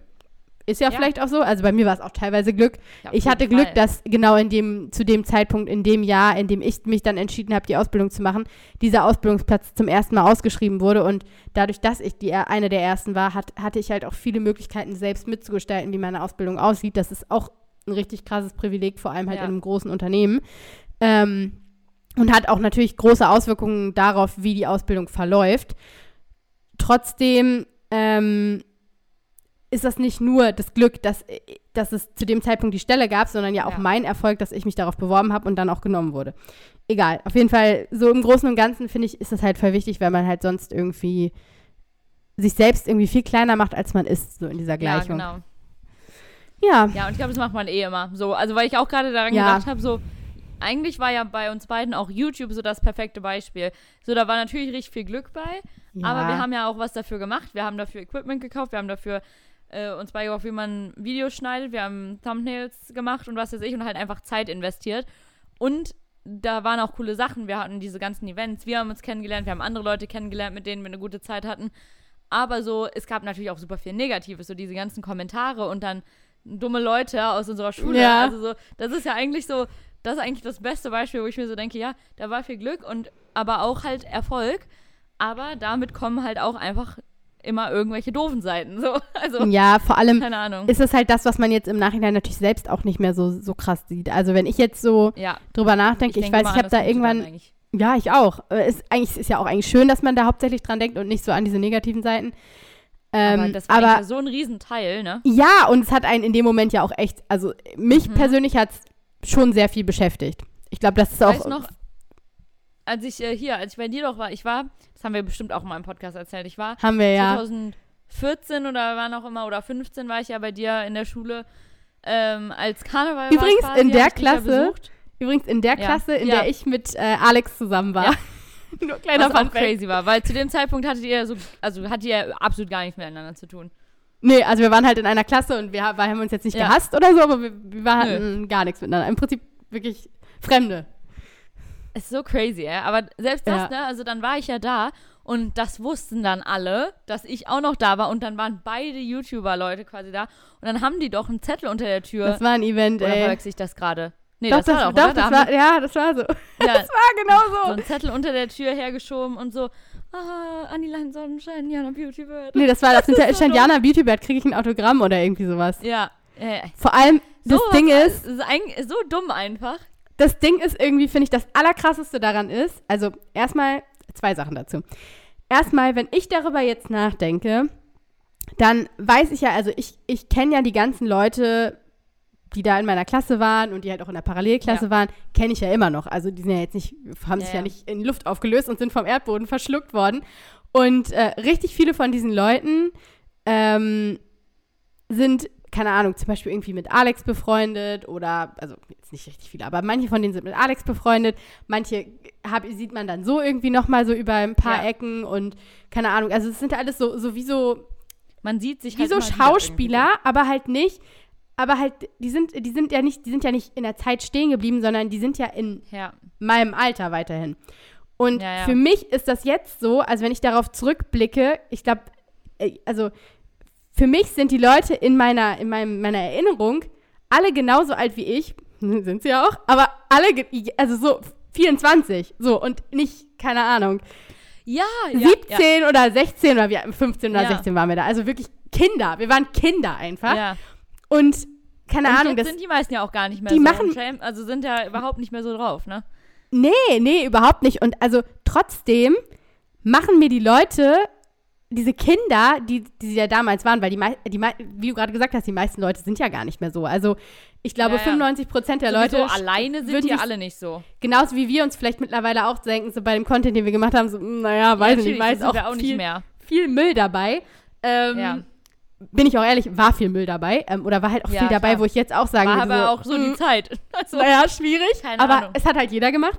Ist ja, Ja. vielleicht auch so. Also bei mir war es auch teilweise Glück. Ja, ich hatte Glück, Fall. dass genau in dem, zu dem Zeitpunkt, in dem Jahr, in dem ich mich dann entschieden habe, die Ausbildung zu machen, dieser Ausbildungsplatz zum ersten Mal ausgeschrieben wurde. Und dadurch, dass ich die, eine der ersten war, hat, hatte ich halt auch viele Möglichkeiten, selbst mitzugestalten, wie meine Ausbildung aussieht. Das ist auch ein richtig krasses Privileg, vor allem halt Ja. in einem großen Unternehmen. Ähm, und hat auch natürlich große Auswirkungen darauf, wie die Ausbildung verläuft. Trotzdem ähm, ist das nicht nur das Glück, dass, dass es zu dem Zeitpunkt die Stelle gab, sondern ja auch Ja. mein Erfolg, dass ich mich darauf beworben habe und dann auch genommen wurde. Egal, auf jeden Fall, so im Großen und Ganzen finde ich, ist das halt voll wichtig, weil man halt sonst irgendwie sich selbst irgendwie viel kleiner macht, als man ist, so in dieser Ja, Gleichung. genau. Ja, Ja, und ich glaube, das macht man eh immer. So, also weil ich auch gerade daran Ja. gedacht habe, so, eigentlich war ja bei uns beiden auch YouTube so das perfekte Beispiel. So, da war natürlich richtig viel Glück bei, ja. aber wir haben ja auch was dafür gemacht. Wir haben dafür Equipment gekauft, wir haben dafür äh, uns beigebracht, wie man Videos schneidet, wir haben Thumbnails gemacht und was weiß ich und halt einfach Zeit investiert. Und da waren auch coole Sachen. Wir hatten diese ganzen Events, wir haben uns kennengelernt, wir haben andere Leute kennengelernt, mit denen wir eine gute Zeit hatten. Aber so, es gab natürlich auch super viel Negatives, so diese ganzen Kommentare und dann dumme Leute aus unserer Schule. Ja. Also so, das ist ja eigentlich so, das ist eigentlich das beste Beispiel, wo ich mir so denke, ja, da war viel Glück und aber auch halt Erfolg. Aber damit kommen halt auch einfach immer irgendwelche doofen Seiten. So, also, ja, vor allem ist es halt das, was man jetzt im Nachhinein natürlich selbst auch nicht mehr so, so krass sieht. Also wenn ich jetzt so ja, drüber nachdenke, ich, denke weiß, ich habe da irgendwann, ja, ich auch. Äh, Ist, eigentlich ist ja auch eigentlich schön, dass man da hauptsächlich dran denkt und nicht so an diese negativen Seiten. Ähm, aber das war aber so ein Riesenteil, ne? ja, und es hat einen in dem Moment ja auch echt, also mich Mhm. persönlich hat es schon sehr viel beschäftigt. Ich glaube, das ist auch. Weißt noch, als ich äh, hier, als ich bei dir doch war, ich war, das haben wir bestimmt auch mal im Podcast erzählt, ich war haben wir ja. 2014 oder wann auch immer, oder 15 war ich ja bei dir in der Schule ähm, als Karneval Übrigens, war in der ich ja Klasse. Übrigens in der Ja. Klasse, in Ja. der ich mit äh, Alex zusammen war. Ja. Nur kleiner was auch Fun Fact. crazy war, weil zu dem Zeitpunkt hattet ihr so, also hattet ihr absolut gar nichts miteinander zu tun. Nee, also wir waren halt in einer Klasse und wir, ha- wir haben uns jetzt nicht Ja. gehasst oder so, aber wir, wir hatten gar nichts miteinander. Im Prinzip wirklich Fremde. Ist so crazy, ey. Aber selbst das, Ja. ne, also dann war ich ja da und das wussten dann alle, dass ich auch noch da war und dann waren beide YouTuber-Leute quasi da und dann haben die doch einen Zettel unter der Tür. Das war ein Event, Oder ey. verwechsel ich das gerade? Nee, doch, das, war doch, doch? Da das haben war, ja, das war so. ja, Das war genau so so. einen Zettel unter der Tür hergeschoben und so, ah, Anilein Sonnenschein, Jana Beauty Bird. Nee, das war das, Das Jana Beautybird, kriege ich ein Autogramm oder irgendwie sowas. Ja, äh, Vor allem, das so, Ding ist, ist, eigentlich- ist so dumm einfach. das Ding ist irgendwie, finde ich, das Allerkrasseste daran ist, also erstmal zwei Sachen dazu. Erstmal, wenn ich darüber jetzt nachdenke, dann weiß ich ja, also ich, ich kenne ja die ganzen Leute, die da in meiner Klasse waren und die halt auch in der Parallelklasse Ja. waren, kenne ich ja immer noch. Also die sind ja jetzt nicht, haben sich ja, ja. nicht in Luft aufgelöst und sind vom Erdboden verschluckt worden. Und äh, richtig viele von diesen Leuten ähm, sind, keine Ahnung, zum Beispiel irgendwie mit Alex befreundet oder, also jetzt nicht richtig viele, aber manche von denen sind mit Alex befreundet, manche hab, sieht man dann so irgendwie nochmal so über ein paar Ja. Ecken und keine Ahnung, also es sind alles so, so wie so, Man sieht sich wie halt so Schauspieler, aber halt nicht, aber halt, die sind, die sind ja nicht, die sind ja nicht in der Zeit stehen geblieben, sondern die sind ja in. Ja, meinem Alter weiterhin. Und Ja, ja. für mich ist das jetzt so, also wenn ich darauf zurückblicke, ich glaube, also für mich sind die Leute in meiner, in meinem, meiner Erinnerung alle genauso alt wie ich, sind sie ja auch, aber alle, also so 24, so und nicht, keine Ahnung, ja, ja 17 oder 16 oder wie, 15 oder Ja. 16 waren wir da, also wirklich Kinder, wir waren Kinder einfach Ja. Und keine Und Ahnung, jetzt das, sind die meisten ja auch gar nicht mehr die so. machen- shame- also sind ja überhaupt nicht mehr so drauf, ne? Nee, nee, überhaupt nicht. Und also trotzdem machen mir die Leute, diese Kinder, die, die sie ja damals waren, weil die, die wie du gerade gesagt hast, die meisten Leute sind ja gar nicht mehr so. Also ich glaube, Ja, ja. 95 Prozent der Sowieso Leute, alleine sind die alle nicht so. genauso wie wir uns vielleicht mittlerweile auch denken, so bei dem Content, den wir gemacht haben, so, hm, naja, weiß ich nicht, wir auch, auch viel, nicht mehr. viel Müll dabei. Ähm, Ja. Bin ich auch ehrlich, war viel Müll dabei. Ähm, oder war halt auch Ja, viel dabei, klar. wo ich jetzt auch sagen War würde, aber so, auch so die hm, Zeit. Also, naja, schwierig. Keine aber Ahnung. es hat halt jeder gemacht.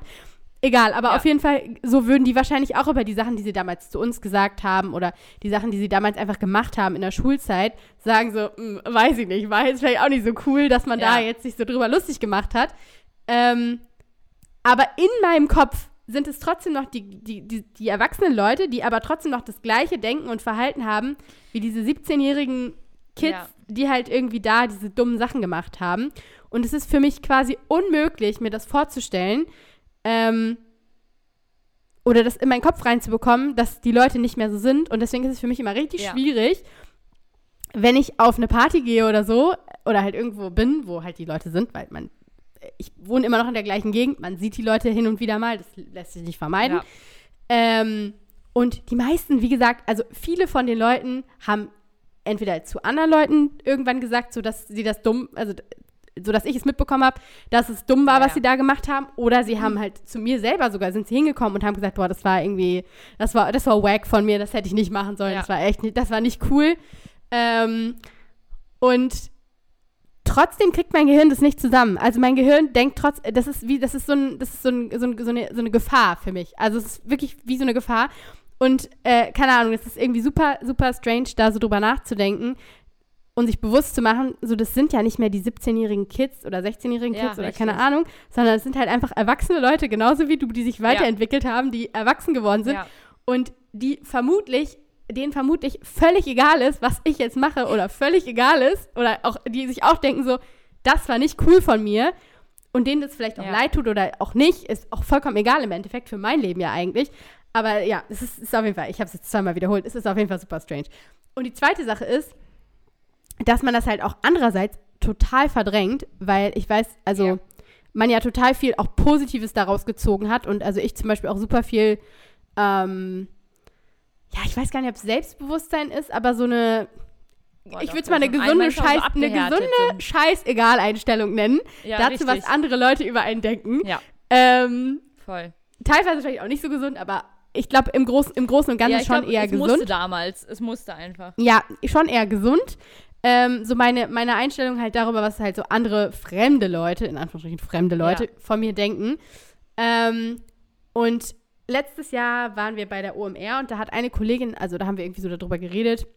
Egal, aber Ja. auf jeden Fall, so würden die wahrscheinlich auch über die Sachen, die sie damals zu uns gesagt haben oder die Sachen, die sie damals einfach gemacht haben in der Schulzeit, sagen so, "Hm, weiß ich nicht, war jetzt vielleicht auch nicht so cool, dass man da Ja. jetzt sich so drüber lustig gemacht hat. Ähm, Aber in meinem Kopf sind es trotzdem noch die, die, die, die erwachsenen Leute, die aber trotzdem noch das gleiche Denken und Verhalten haben, wie diese 17-jährigen Kids, Ja. die halt irgendwie da diese dummen Sachen gemacht haben. Und es ist für mich quasi unmöglich, mir das vorzustellen, ähm, oder das in meinen Kopf reinzubekommen, dass die Leute nicht mehr so sind. Und deswegen ist es für mich immer richtig Ja. schwierig, wenn ich auf eine Party gehe oder so, oder halt irgendwo bin, wo halt die Leute sind, weil man, ich wohne immer noch in der gleichen Gegend, man sieht die Leute hin und wieder mal, das lässt sich nicht vermeiden. Ja. Ähm, und die meisten, wie gesagt, also viele von den Leuten haben entweder zu anderen Leuten irgendwann gesagt, so dass sie das dumm, also so dass ich es mitbekommen habe, dass es dumm war, Ja, was ja. sie da gemacht haben, oder sie haben halt zu mir selber sogar sind sie hingekommen und haben gesagt, boah, das war irgendwie, das war, das war wack von mir, das hätte ich nicht machen sollen, Ja. das war echt nicht, das war nicht cool. Ähm, und trotzdem kriegt mein Gehirn das nicht zusammen. Also mein Gehirn denkt trotz, das ist wie, das ist so ein, das ist so, ein, so, ein, so, eine, so eine Gefahr für mich. Also es ist wirklich wie so eine Gefahr. Und äh, keine Ahnung, es ist irgendwie super, super strange, da so drüber nachzudenken und sich bewusst zu machen, so das sind ja nicht mehr die 17-jährigen Kids oder 16-jährigen Ja, Kids oder richtig. keine Ahnung, sondern es sind halt einfach erwachsene Leute, genauso wie du, die sich weiterentwickelt haben, die erwachsen geworden sind Ja. und die vermutlich, denen vermutlich völlig egal ist, was ich jetzt mache oder völlig egal ist oder auch, die sich auch denken so, das war nicht cool von mir und denen das vielleicht auch Ja. leid tut oder auch nicht, ist auch vollkommen egal im Endeffekt für mein Leben ja eigentlich. Aber ja, es ist, ist auf jeden Fall, ich habe es jetzt zweimal wiederholt, es ist auf jeden Fall super strange. Und die zweite Sache ist, dass man das halt auch andererseits total verdrängt, weil ich weiß, also Ja. man ja total viel auch Positives daraus gezogen hat und also ich zum Beispiel auch super viel, ähm, ja, ich weiß gar nicht, ob es Selbstbewusstsein ist, aber so eine, Boah, ich würde es mal eine gesunde manchmal so Scheiß, eine gesunde Scheiß-Egal-Einstellung nennen. Ja, dazu, was richtig. andere Leute über einen denken. Ja, Ähm, voll. teilweise vielleicht auch nicht so gesund, aber ich glaube, im, Groß, im Großen und Ganzen ja, schon glaub, eher es gesund. musste damals. Es musste einfach. Ja, schon eher gesund. Ähm, so meine, meine Einstellung halt darüber, was halt so andere fremde Leute, in Anführungsstrichen fremde Leute, Ja. von mir denken. Ähm, und letztes Jahr waren wir bei der OMR und da hat eine Kollegin, also da haben wir irgendwie so darüber geredet,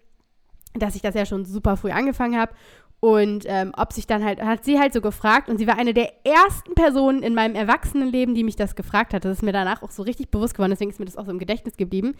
dass ich das ja schon super früh angefangen habe. Und ähm, ob sich dann halt, hat sie halt so gefragt, und sie war eine der ersten Personen in meinem Erwachsenenleben, die mich das gefragt hat. Das ist mir danach auch so richtig bewusst geworden, deswegen ist mir das auch so im Gedächtnis geblieben.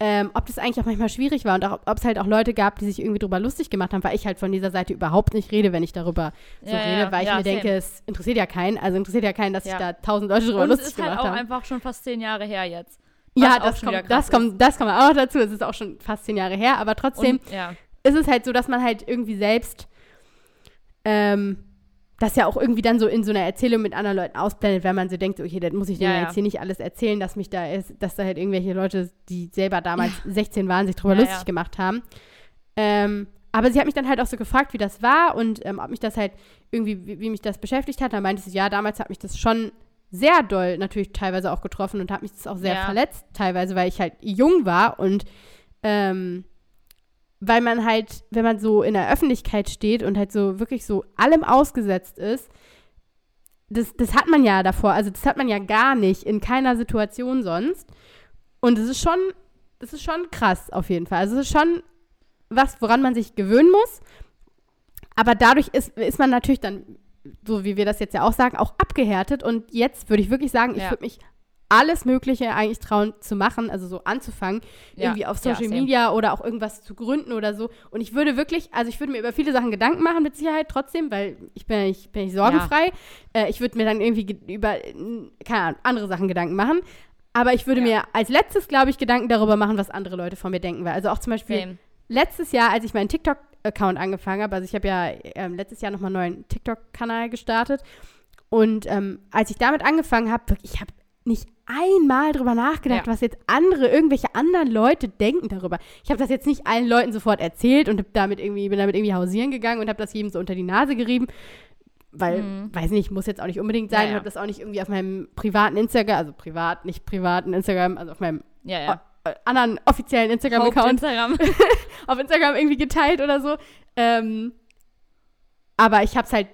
Ähm, ob das eigentlich auch manchmal schwierig war und auch, ob es halt auch Leute gab, die sich irgendwie drüber lustig gemacht haben, weil ich halt von dieser Seite überhaupt nicht rede, wenn ich darüber so Ja, rede, ja, weil ich ja, mir denke, same. es interessiert ja keinen. Also interessiert ja keinen, dass Ja. sich da tausend Leute drüber Und lustig ist halt gemacht auch haben. einfach schon fast zehn Jahre her jetzt. Ja, das kommt, das, kommt, das kommt auch dazu. Es ist auch schon fast zehn Jahre her, aber trotzdem Und, ja. ist es halt so, dass man halt irgendwie selbst ähm, das ja auch irgendwie dann so in so einer Erzählung mit anderen Leuten ausblendet, wenn man so denkt, okay, dann muss ich denen Ja, ja. jetzt hier nicht alles erzählen, dass mich da ist, dass da halt irgendwelche Leute, die selber damals 16 waren, sich drüber Ja, lustig ja. gemacht haben. Ähm, aber sie hat mich dann halt auch so gefragt, wie das war und ähm, ob mich das halt irgendwie, wie, wie mich das beschäftigt hat. Dann meinte sie, ja, damals hat mich das schon sehr doll natürlich teilweise auch getroffen und hat mich das auch sehr Ja. verletzt, teilweise, weil ich halt jung war und ähm, weil man halt, wenn man so in der Öffentlichkeit steht und halt so wirklich so allem ausgesetzt ist, das, das hat man ja davor, also das hat man ja gar nicht in keiner Situation sonst. Und es ist schon, das ist schon krass auf jeden Fall. Also es ist schon was, woran man sich gewöhnen muss. Aber dadurch ist, ist man natürlich dann, so wie wir das jetzt ja auch sagen, auch abgehärtet. Und jetzt würde ich wirklich sagen, ich Ja. würde mich alles Mögliche eigentlich trauen zu machen, also so anzufangen, Ja. irgendwie auf Ja, Social same. Media oder auch irgendwas zu gründen oder so. Und ich würde wirklich, also ich würde mir über viele Sachen Gedanken machen, mit Sicherheit trotzdem, weil ich bin ja nicht, bin nicht sorgenfrei. Äh, ich würde mir dann irgendwie ge- über, äh, keine Ahnung, andere Sachen Gedanken machen. Aber ich würde Ja. mir als letztes, glaube ich, Gedanken darüber machen, was andere Leute von mir denken. Weil also auch zum Beispiel Same. letztes Jahr, als ich meinen TikTok-Account angefangen habe, also ich habe ja ähm, letztes Jahr nochmal einen neuen TikTok-Kanal gestartet. Und ähm, als ich damit angefangen habe, wirklich, ich habe nicht einmal drüber nachgedacht, Ja. was jetzt andere, irgendwelche anderen Leute denken darüber. Ich habe das jetzt nicht allen Leuten sofort erzählt und damit irgendwie, bin damit irgendwie hausieren gegangen und habe das jedem so unter die Nase gerieben. Weil, Mhm. weiß nicht, muss jetzt auch nicht unbedingt sein. Ja, Ich ja. habe das auch nicht irgendwie auf meinem privaten Instagram, also privat, nicht privaten Instagram, also auf meinem äh, anderen offiziellen Instagram-Account Instagram. auf Instagram irgendwie geteilt oder so. Ähm, aber ich habe es halt,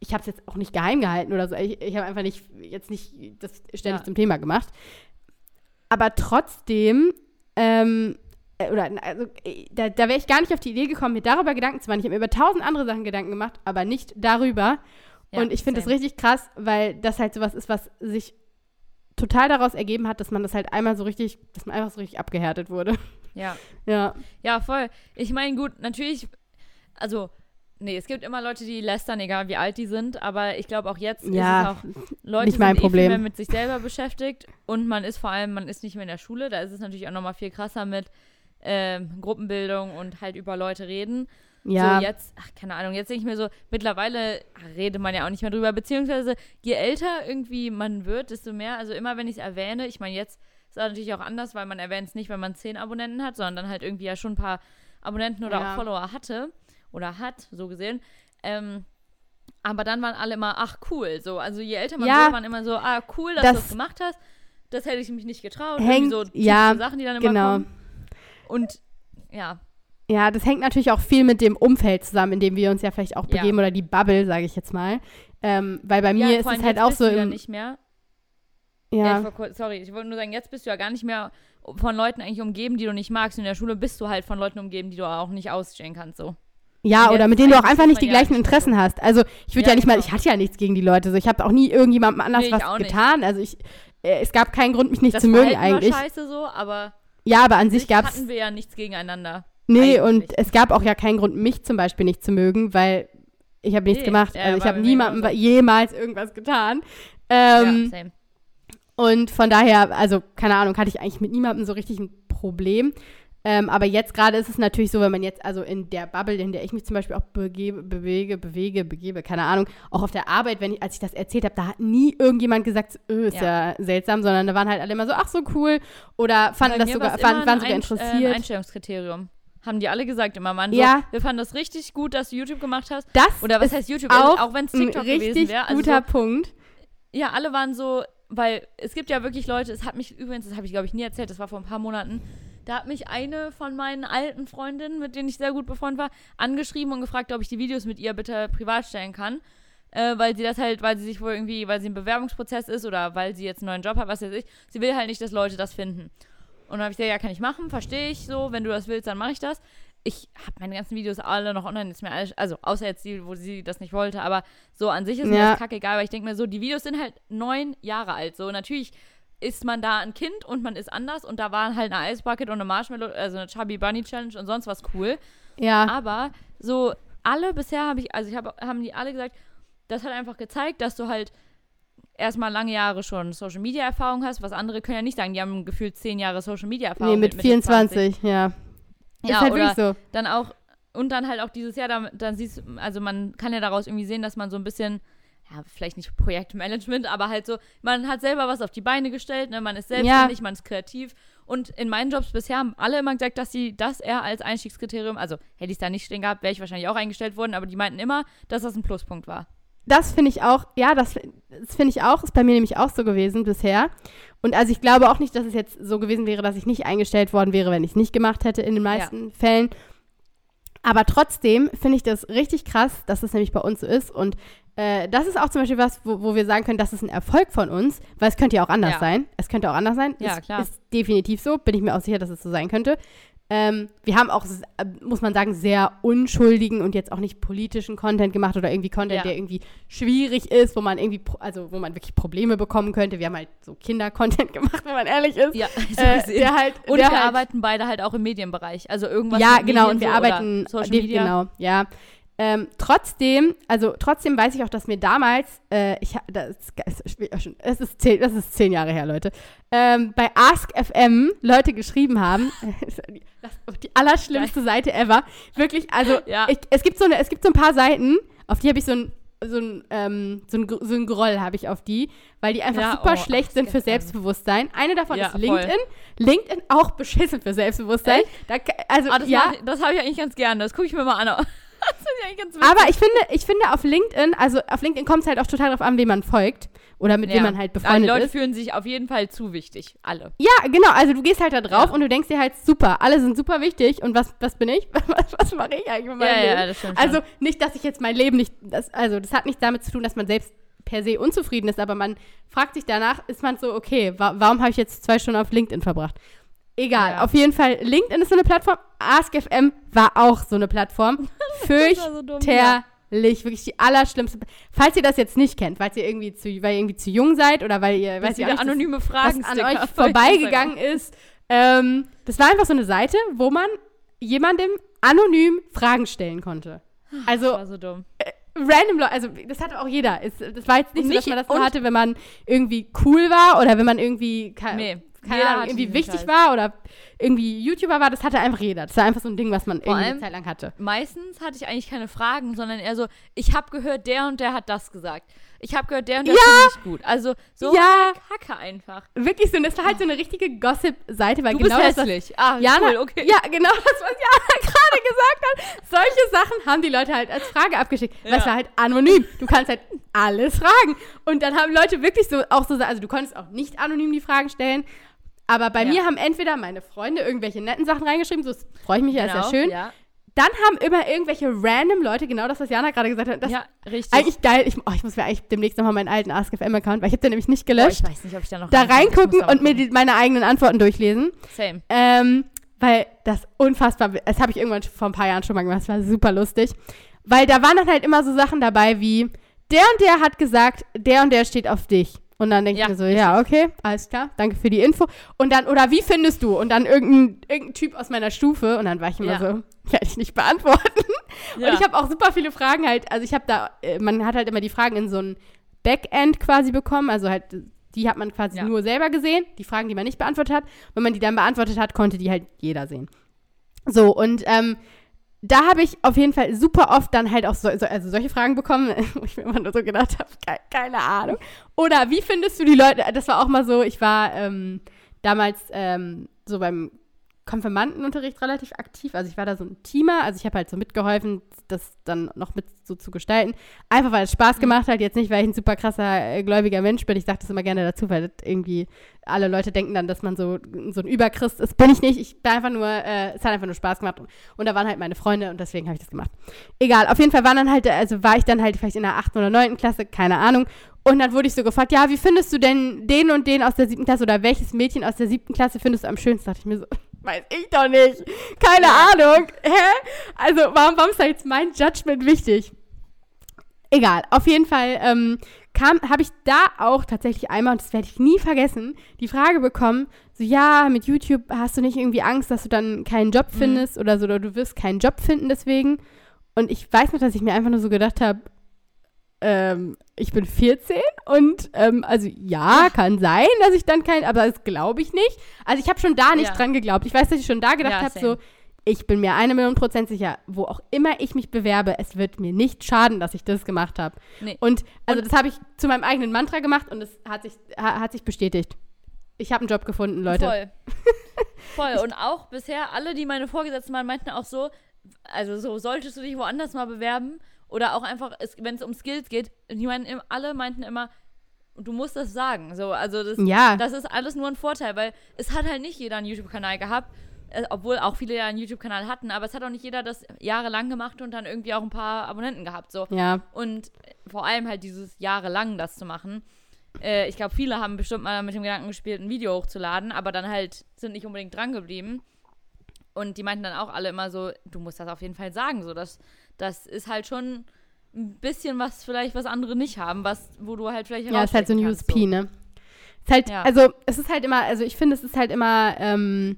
ich habe es jetzt auch nicht geheim gehalten oder so. Ich, ich habe einfach nicht, jetzt nicht das ständig Ja. zum Thema gemacht. Aber trotzdem, ähm, äh, oder also, äh, da, da wäre ich gar nicht auf die Idee gekommen, mir darüber Gedanken zu machen. Ich habe mir über tausend andere Sachen Gedanken gemacht, aber nicht darüber. Ja, Und ich finde das richtig krass, weil das halt sowas ist, was sich total daraus ergeben hat, dass man das halt einmal so richtig, dass man einfach so richtig abgehärtet wurde. Ja. Ja. Ja, voll. Ich meine, gut, natürlich, also, nee, es gibt immer Leute, die lästern, egal wie alt die sind, aber ich glaube auch jetzt Ja, ist es auch, Leute nicht mein sind eh Problem. viel mehr mit sich selber beschäftigt und man ist vor allem, man ist nicht mehr in der Schule, da ist es natürlich auch nochmal viel krasser mit ähm, Gruppenbildung und halt über Leute reden. Ja. So jetzt, ach, keine Ahnung, jetzt denke ich mir so, mittlerweile redet man ja auch nicht mehr drüber, beziehungsweise je älter irgendwie man wird, desto mehr, also immer wenn ich es erwähne, ich meine, jetzt ist es natürlich auch anders, weil man erwähnt es nicht, wenn man zehn Abonnenten hat, sondern halt irgendwie ja schon ein paar Abonnenten oder Ja. auch Follower hatte oder hat, so gesehen. Ähm, aber dann waren alle immer, ach cool, so, also je älter man Ja. wird, waren immer so, ah cool, dass Das- du das gemacht hast. Das hätte ich mich nicht getraut. Hängt- so ja, Sachen, die dann immer genau. kommen. Und ja, Ja, das hängt natürlich auch viel mit dem Umfeld zusammen, in dem wir uns ja vielleicht auch Ja. begeben oder die Bubble, sage ich jetzt mal. Ähm, weil bei mir ja, ist vor es halt auch so du ja im, nicht mehr. Ja, ich ja, kurz, sorry, ich wollte nur sagen, jetzt bist du ja gar nicht mehr von Leuten eigentlich umgeben, die du nicht magst. In der Schule bist du halt von Leuten umgeben, die du auch nicht ausstehen kannst, so. Ja, oder mit denen du auch einfach nicht die ja gleichen Interessen hast. Also ich würde Ja, ja, nicht mal, genau. ich hatte ja nichts gegen die Leute. So, ich habe auch nie irgendjemandem anders Nee, was auch nicht. getan. Also ich, äh, es gab keinen Grund, mich nicht Das zu mögen eigentlich. war scheiße so, aber Ja, aber an sich gab es hatten wir ja nichts gegeneinander. Nee, Eigentlich. und es gab auch ja keinen Grund, mich zum Beispiel nicht zu mögen, weil ich habe nichts Nee, gemacht. ja, also ich habe niemandem genauso. jemals irgendwas getan. ja, Ähm, same. und von daher, also keine Ahnung, hatte ich eigentlich mit niemandem so richtig ein Problem. Ähm, aber jetzt gerade ist es natürlich so, wenn man jetzt, also in der Bubble, in der ich mich zum Beispiel auch begebe, bewege, bewege, begebe, keine Ahnung, auch auf der Arbeit, wenn ich, als ich das erzählt habe, da hat nie irgendjemand gesagt, öh, ist ja. seltsam, sondern da waren halt alle immer so, ach so cool, oder fanden Bei das sogar, immer waren ein sogar Äh, ein interessiert. Einstellungskriterium. Haben die alle gesagt immer, Mann. Ja. So, wir fanden das richtig gut, dass du YouTube gemacht hast. das Oder was ist heißt YouTube? auch auch wenn es ein TikTok gewesen richtig wäre. Also guter so, Punkt. ja, alle waren so, weil es gibt ja wirklich Leute, es hat mich übrigens, das habe ich glaube ich nie erzählt, das war vor ein paar Monaten, da hat mich eine von meinen alten Freundinnen, mit denen ich sehr gut befreundet war, angeschrieben und gefragt, ob ich die Videos mit ihr bitte privat stellen kann. Äh, weil sie das halt, weil sie sich wohl irgendwie, weil sie im Bewerbungsprozess ist oder weil sie jetzt einen neuen Job hat, was weiß ich. Sie will halt nicht, dass Leute das finden. Und dann habe ich gesagt, ja, kann ich machen, verstehe ich so. Wenn du das willst, dann mache ich das. Ich habe meine ganzen Videos alle noch online, ist mir alles, also außer jetzt die, wo sie das nicht wollte, aber so an sich ist mir Ja. das kackegal, weil ich denke mir so, die Videos sind halt neun Jahre alt. So, natürlich ist man da ein Kind und man ist anders und da waren halt eine Ice Bucket und eine Marshmallow, also eine Chubby Bunny Challenge und sonst was cool. Ja, Aber so alle bisher habe ich, also ich habe, haben die alle gesagt, das hat einfach gezeigt, dass du halt erstmal lange Jahre schon Social Media Erfahrung hast, was andere können ja nicht sagen, die haben gefühlt zehn Jahre Social Media Erfahrung. nee, mit 20. 24, ja. Ja, ist halt oder wirklich so. dann auch, und dann halt auch dieses Jahr, dann, dann siehst du, also man kann ja daraus irgendwie sehen, dass man so ein bisschen, ja, vielleicht nicht Projektmanagement, aber halt so, man hat selber was auf die Beine gestellt, ne, man ist selbstständig, man ist kreativ. Und in meinen Jobs bisher haben alle immer gesagt, dass sie das eher als Einstiegskriterium, also hätte ich es da nicht stehen gehabt, wäre ich wahrscheinlich auch eingestellt worden, aber die meinten immer, dass das ein Pluspunkt war. Das finde ich auch, ja, das, das finde ich auch, ist bei mir nämlich auch so gewesen bisher. Und also ich glaube auch nicht, dass es jetzt so gewesen wäre, dass ich nicht eingestellt worden wäre, wenn ich es nicht gemacht hätte in den meisten Fällen. Aber trotzdem finde ich das richtig krass, dass es nämlich bei uns so ist. Und äh, das ist auch zum Beispiel was, wo, wo wir sagen können, das ist ein Erfolg von uns, weil es könnte ja auch anders Ja. sein. Es könnte auch anders sein. Ja, ist, klar. Ist definitiv so, bin ich mir auch sicher, dass es so sein könnte. Ähm, wir haben auch, äh, muss man sagen, sehr unschuldigen und jetzt auch nicht politischen Content gemacht oder irgendwie Content, Ja. der irgendwie schwierig ist, wo man irgendwie, also wo man wirklich Probleme bekommen könnte. Wir haben halt so Kinder-Content gemacht, wenn man ehrlich ist. Ja, so äh, der halt, Und der wir halt, arbeiten beide halt auch im Medienbereich. Also irgendwas ja, genau, Medien und wir so arbeiten, Social Media. genau, ja. Ähm, trotzdem, also trotzdem weiß ich auch, dass mir damals, äh, ich das, ist- es ist zehn, das ist zehn Jahre her, Leute, ähm, bei Ask FM Leute geschrieben haben, das ist die allerschlimmste Seite ever, wirklich, also Ja. ich, es gibt so eine, es gibt so ein paar Seiten, auf die habe ich so ein so ein, ähm, so ein, so ein Groll habe ich auf die, weil die einfach Ja, super oh, schlecht sind für FM. Selbstbewusstsein. Eine davon Ja, ist voll. LinkedIn. LinkedIn auch beschissen für Selbstbewusstsein. Da, also Ah, das ja, ich- das habe ich eigentlich ganz gerne. Das gucke ich mir mal an. Ich aber ich finde, ich finde auf LinkedIn, also auf LinkedIn kommt es halt auch total darauf an, wem man folgt oder mit wem man halt Aber die befreundet Leute ist. fühlen sich auf jeden Fall zu wichtig. Alle. Ja, genau, also du gehst halt da drauf Ja. und du denkst dir halt, super, alle sind super wichtig und was, was bin ich? was was mache ich eigentlich mit meinem Ja, Leben? ja, das stimmt. Also schon. nicht, dass ich jetzt mein Leben nicht, das, also das hat nichts damit zu tun, dass man selbst per se unzufrieden ist, aber man fragt sich danach, ist man so, okay, wa warum habe ich jetzt zwei Stunden auf LinkedIn verbracht? Egal, Ja. auf jeden Fall, LinkedIn ist so eine Plattform, AskFM war auch so eine Plattform. widerlich, wirklich die allerschlimmste. Falls ihr das jetzt nicht kennt, weil ihr irgendwie zu, weil ihr irgendwie zu jung seid oder weil ihr, auch nicht, anonyme Fragen was an euch vorbeigegangen ist. Ähm, das war einfach so eine Seite, wo man jemandem anonym Fragen stellen konnte. Also Das war so dumm. random Leute, also das hatte auch jeder. Es, das war jetzt nicht, Und so, dass man das nur hatte, wenn man irgendwie cool war oder wenn man irgendwie, Nee, keine Ahnung, irgendwie wichtig Scheiß. war oder irgendwie YouTuber war, das hatte einfach jeder. Das war einfach so ein Ding, was man irgendwie eine Zeit lang hatte. Meistens hatte ich eigentlich keine Fragen, sondern eher so, ich habe gehört, der und der hat das gesagt. Ich habe gehört, der und der Ja! finde ich gut. Also so Ja! eine Kacke einfach. Wirklich so, und das war halt so eine richtige Gossip-Seite, weil Du genau bist das, hässlich. Ah, Jana, cool, okay. Ja, genau das, was Jana gerade gesagt hat. Solche Sachen haben die Leute halt als Frage abgeschickt. Ja. es war halt anonym. Du kannst halt alles fragen. Und dann haben Leute wirklich so auch so, also du konntest auch nicht anonym die Fragen stellen. Aber bei Ja. mir haben entweder meine Freunde irgendwelche netten Sachen reingeschrieben, so freue ich mich ja, ist ja Genau, schön. Ja, Dann haben immer irgendwelche random Leute, genau das, was Jana gerade gesagt hat. Das ja richtig. eigentlich geil. Ich, oh, ich muss mir eigentlich demnächst nochmal meinen alten AskFM-Account, weil ich habe den nämlich nicht gelöscht. ich weiß nicht, ob ich da noch da reingucken und mir die, meine eigenen Antworten durchlesen. Same. Ähm, weil das unfassbar, das habe ich irgendwann vor ein paar Jahren schon mal gemacht, das war super lustig. Weil da waren dann halt immer so Sachen dabei wie, der und der hat gesagt, der und der steht auf dich. Und dann denke Ja, ich mir so, ja, okay, alles klar, danke für die Info. Und dann, oder wie findest du? Und dann irgendein, irgendein Typ aus meiner Stufe. Und dann war ich immer Ja. so, werde ich nicht beantworten. Ja. Und ich habe auch super viele Fragen halt, also ich habe da, äh, man hat halt immer die Fragen in so ein Backend quasi bekommen, also halt, die hat man quasi nur selber gesehen, die Fragen, die man nicht beantwortet hat. Wenn man die dann beantwortet hat, konnte die halt jeder sehen. So, und ähm, da habe ich auf jeden Fall super oft dann halt auch so, so, also solche Fragen bekommen, wo ich mir immer nur so gedacht habe, ke keine Ahnung. Oder wie findest du die Leute, das war auch mal so, ich war ähm, damals ähm, so beim Konfirmandenunterricht relativ aktiv. Also ich war da so ein Teamer, also ich habe halt so mitgeholfen, das dann noch mit so zu gestalten. Einfach weil es Spaß Mhm. gemacht hat, jetzt nicht, weil ich ein super krasser äh, gläubiger Mensch bin. Ich sage das immer gerne dazu, weil das irgendwie alle Leute denken dann, dass man so, so ein Überchrist ist. Bin ich nicht. Ich bin einfach nur, äh, es hat einfach nur Spaß gemacht. Und da waren halt meine Freunde und deswegen habe ich das gemacht. Egal, auf jeden Fall waren dann halt, also war ich dann halt vielleicht in der 8. oder 9. Klasse, keine Ahnung. Und dann wurde ich so gefragt, ja, wie findest du denn den und den aus der siebten Klasse oder welches Mädchen aus der siebten Klasse findest du am schönsten? Dachte ich mir so, weiß ich doch nicht. Keine Ahnung. Hä? Also, warum, warum ist da jetzt mein Judgment wichtig? Egal, auf jeden Fall ähm, kam, habe ich da auch tatsächlich einmal, und das werde ich nie vergessen, die Frage bekommen, so, ja, mit YouTube hast du nicht irgendwie Angst, dass du dann keinen Job Mhm. findest oder so, oder du wirst keinen Job finden deswegen. Und ich weiß noch, dass ich mir einfach nur so gedacht habe, ähm, ich bin 14 und ähm, also ja, kann sein, dass ich dann kein, aber das glaube ich nicht. Also ich habe schon da nicht Ja. dran geglaubt. Ich weiß, dass ich schon da gedacht Ja, habe, so, ich bin mir eine Million Prozent sicher, wo auch immer ich mich bewerbe, es wird mir nicht schaden, dass ich das gemacht habe. Nee. Und also das habe ich zu meinem eigenen Mantra gemacht und es hat sich, ha, hat sich bestätigt. Ich habe einen Job gefunden, Leute. Voll. Voll. Und auch bisher, alle, die meine Vorgesetzten waren, meinten auch so, also so, solltest du dich woanders mal bewerben oder auch einfach, wenn es um Skills geht, die meinen, im- alle meinten immer, du musst das sagen. So, also das, Ja. das ist alles nur ein Vorteil, weil es hat halt nicht jeder einen YouTube-Kanal gehabt, äh, obwohl auch viele ja einen YouTube-Kanal hatten, aber es hat auch nicht jeder das jahrelang gemacht und dann irgendwie auch ein paar Abonnenten gehabt. So. Ja, Und vor allem halt dieses jahrelang das zu machen. Äh, ich glaube, viele haben bestimmt mal mit dem Gedanken gespielt, ein Video hochzuladen, aber dann halt sind nicht unbedingt dran geblieben. Und die meinten dann auch alle immer so, du musst das auf jeden Fall sagen. So, das, das ist halt schon ein bisschen was vielleicht, was andere nicht haben, was, wo du halt vielleicht ja, ist halt so ein USP, kannst, ne? Ist halt, Ja. also es ist halt immer, also ich finde, es ist halt immer, ähm,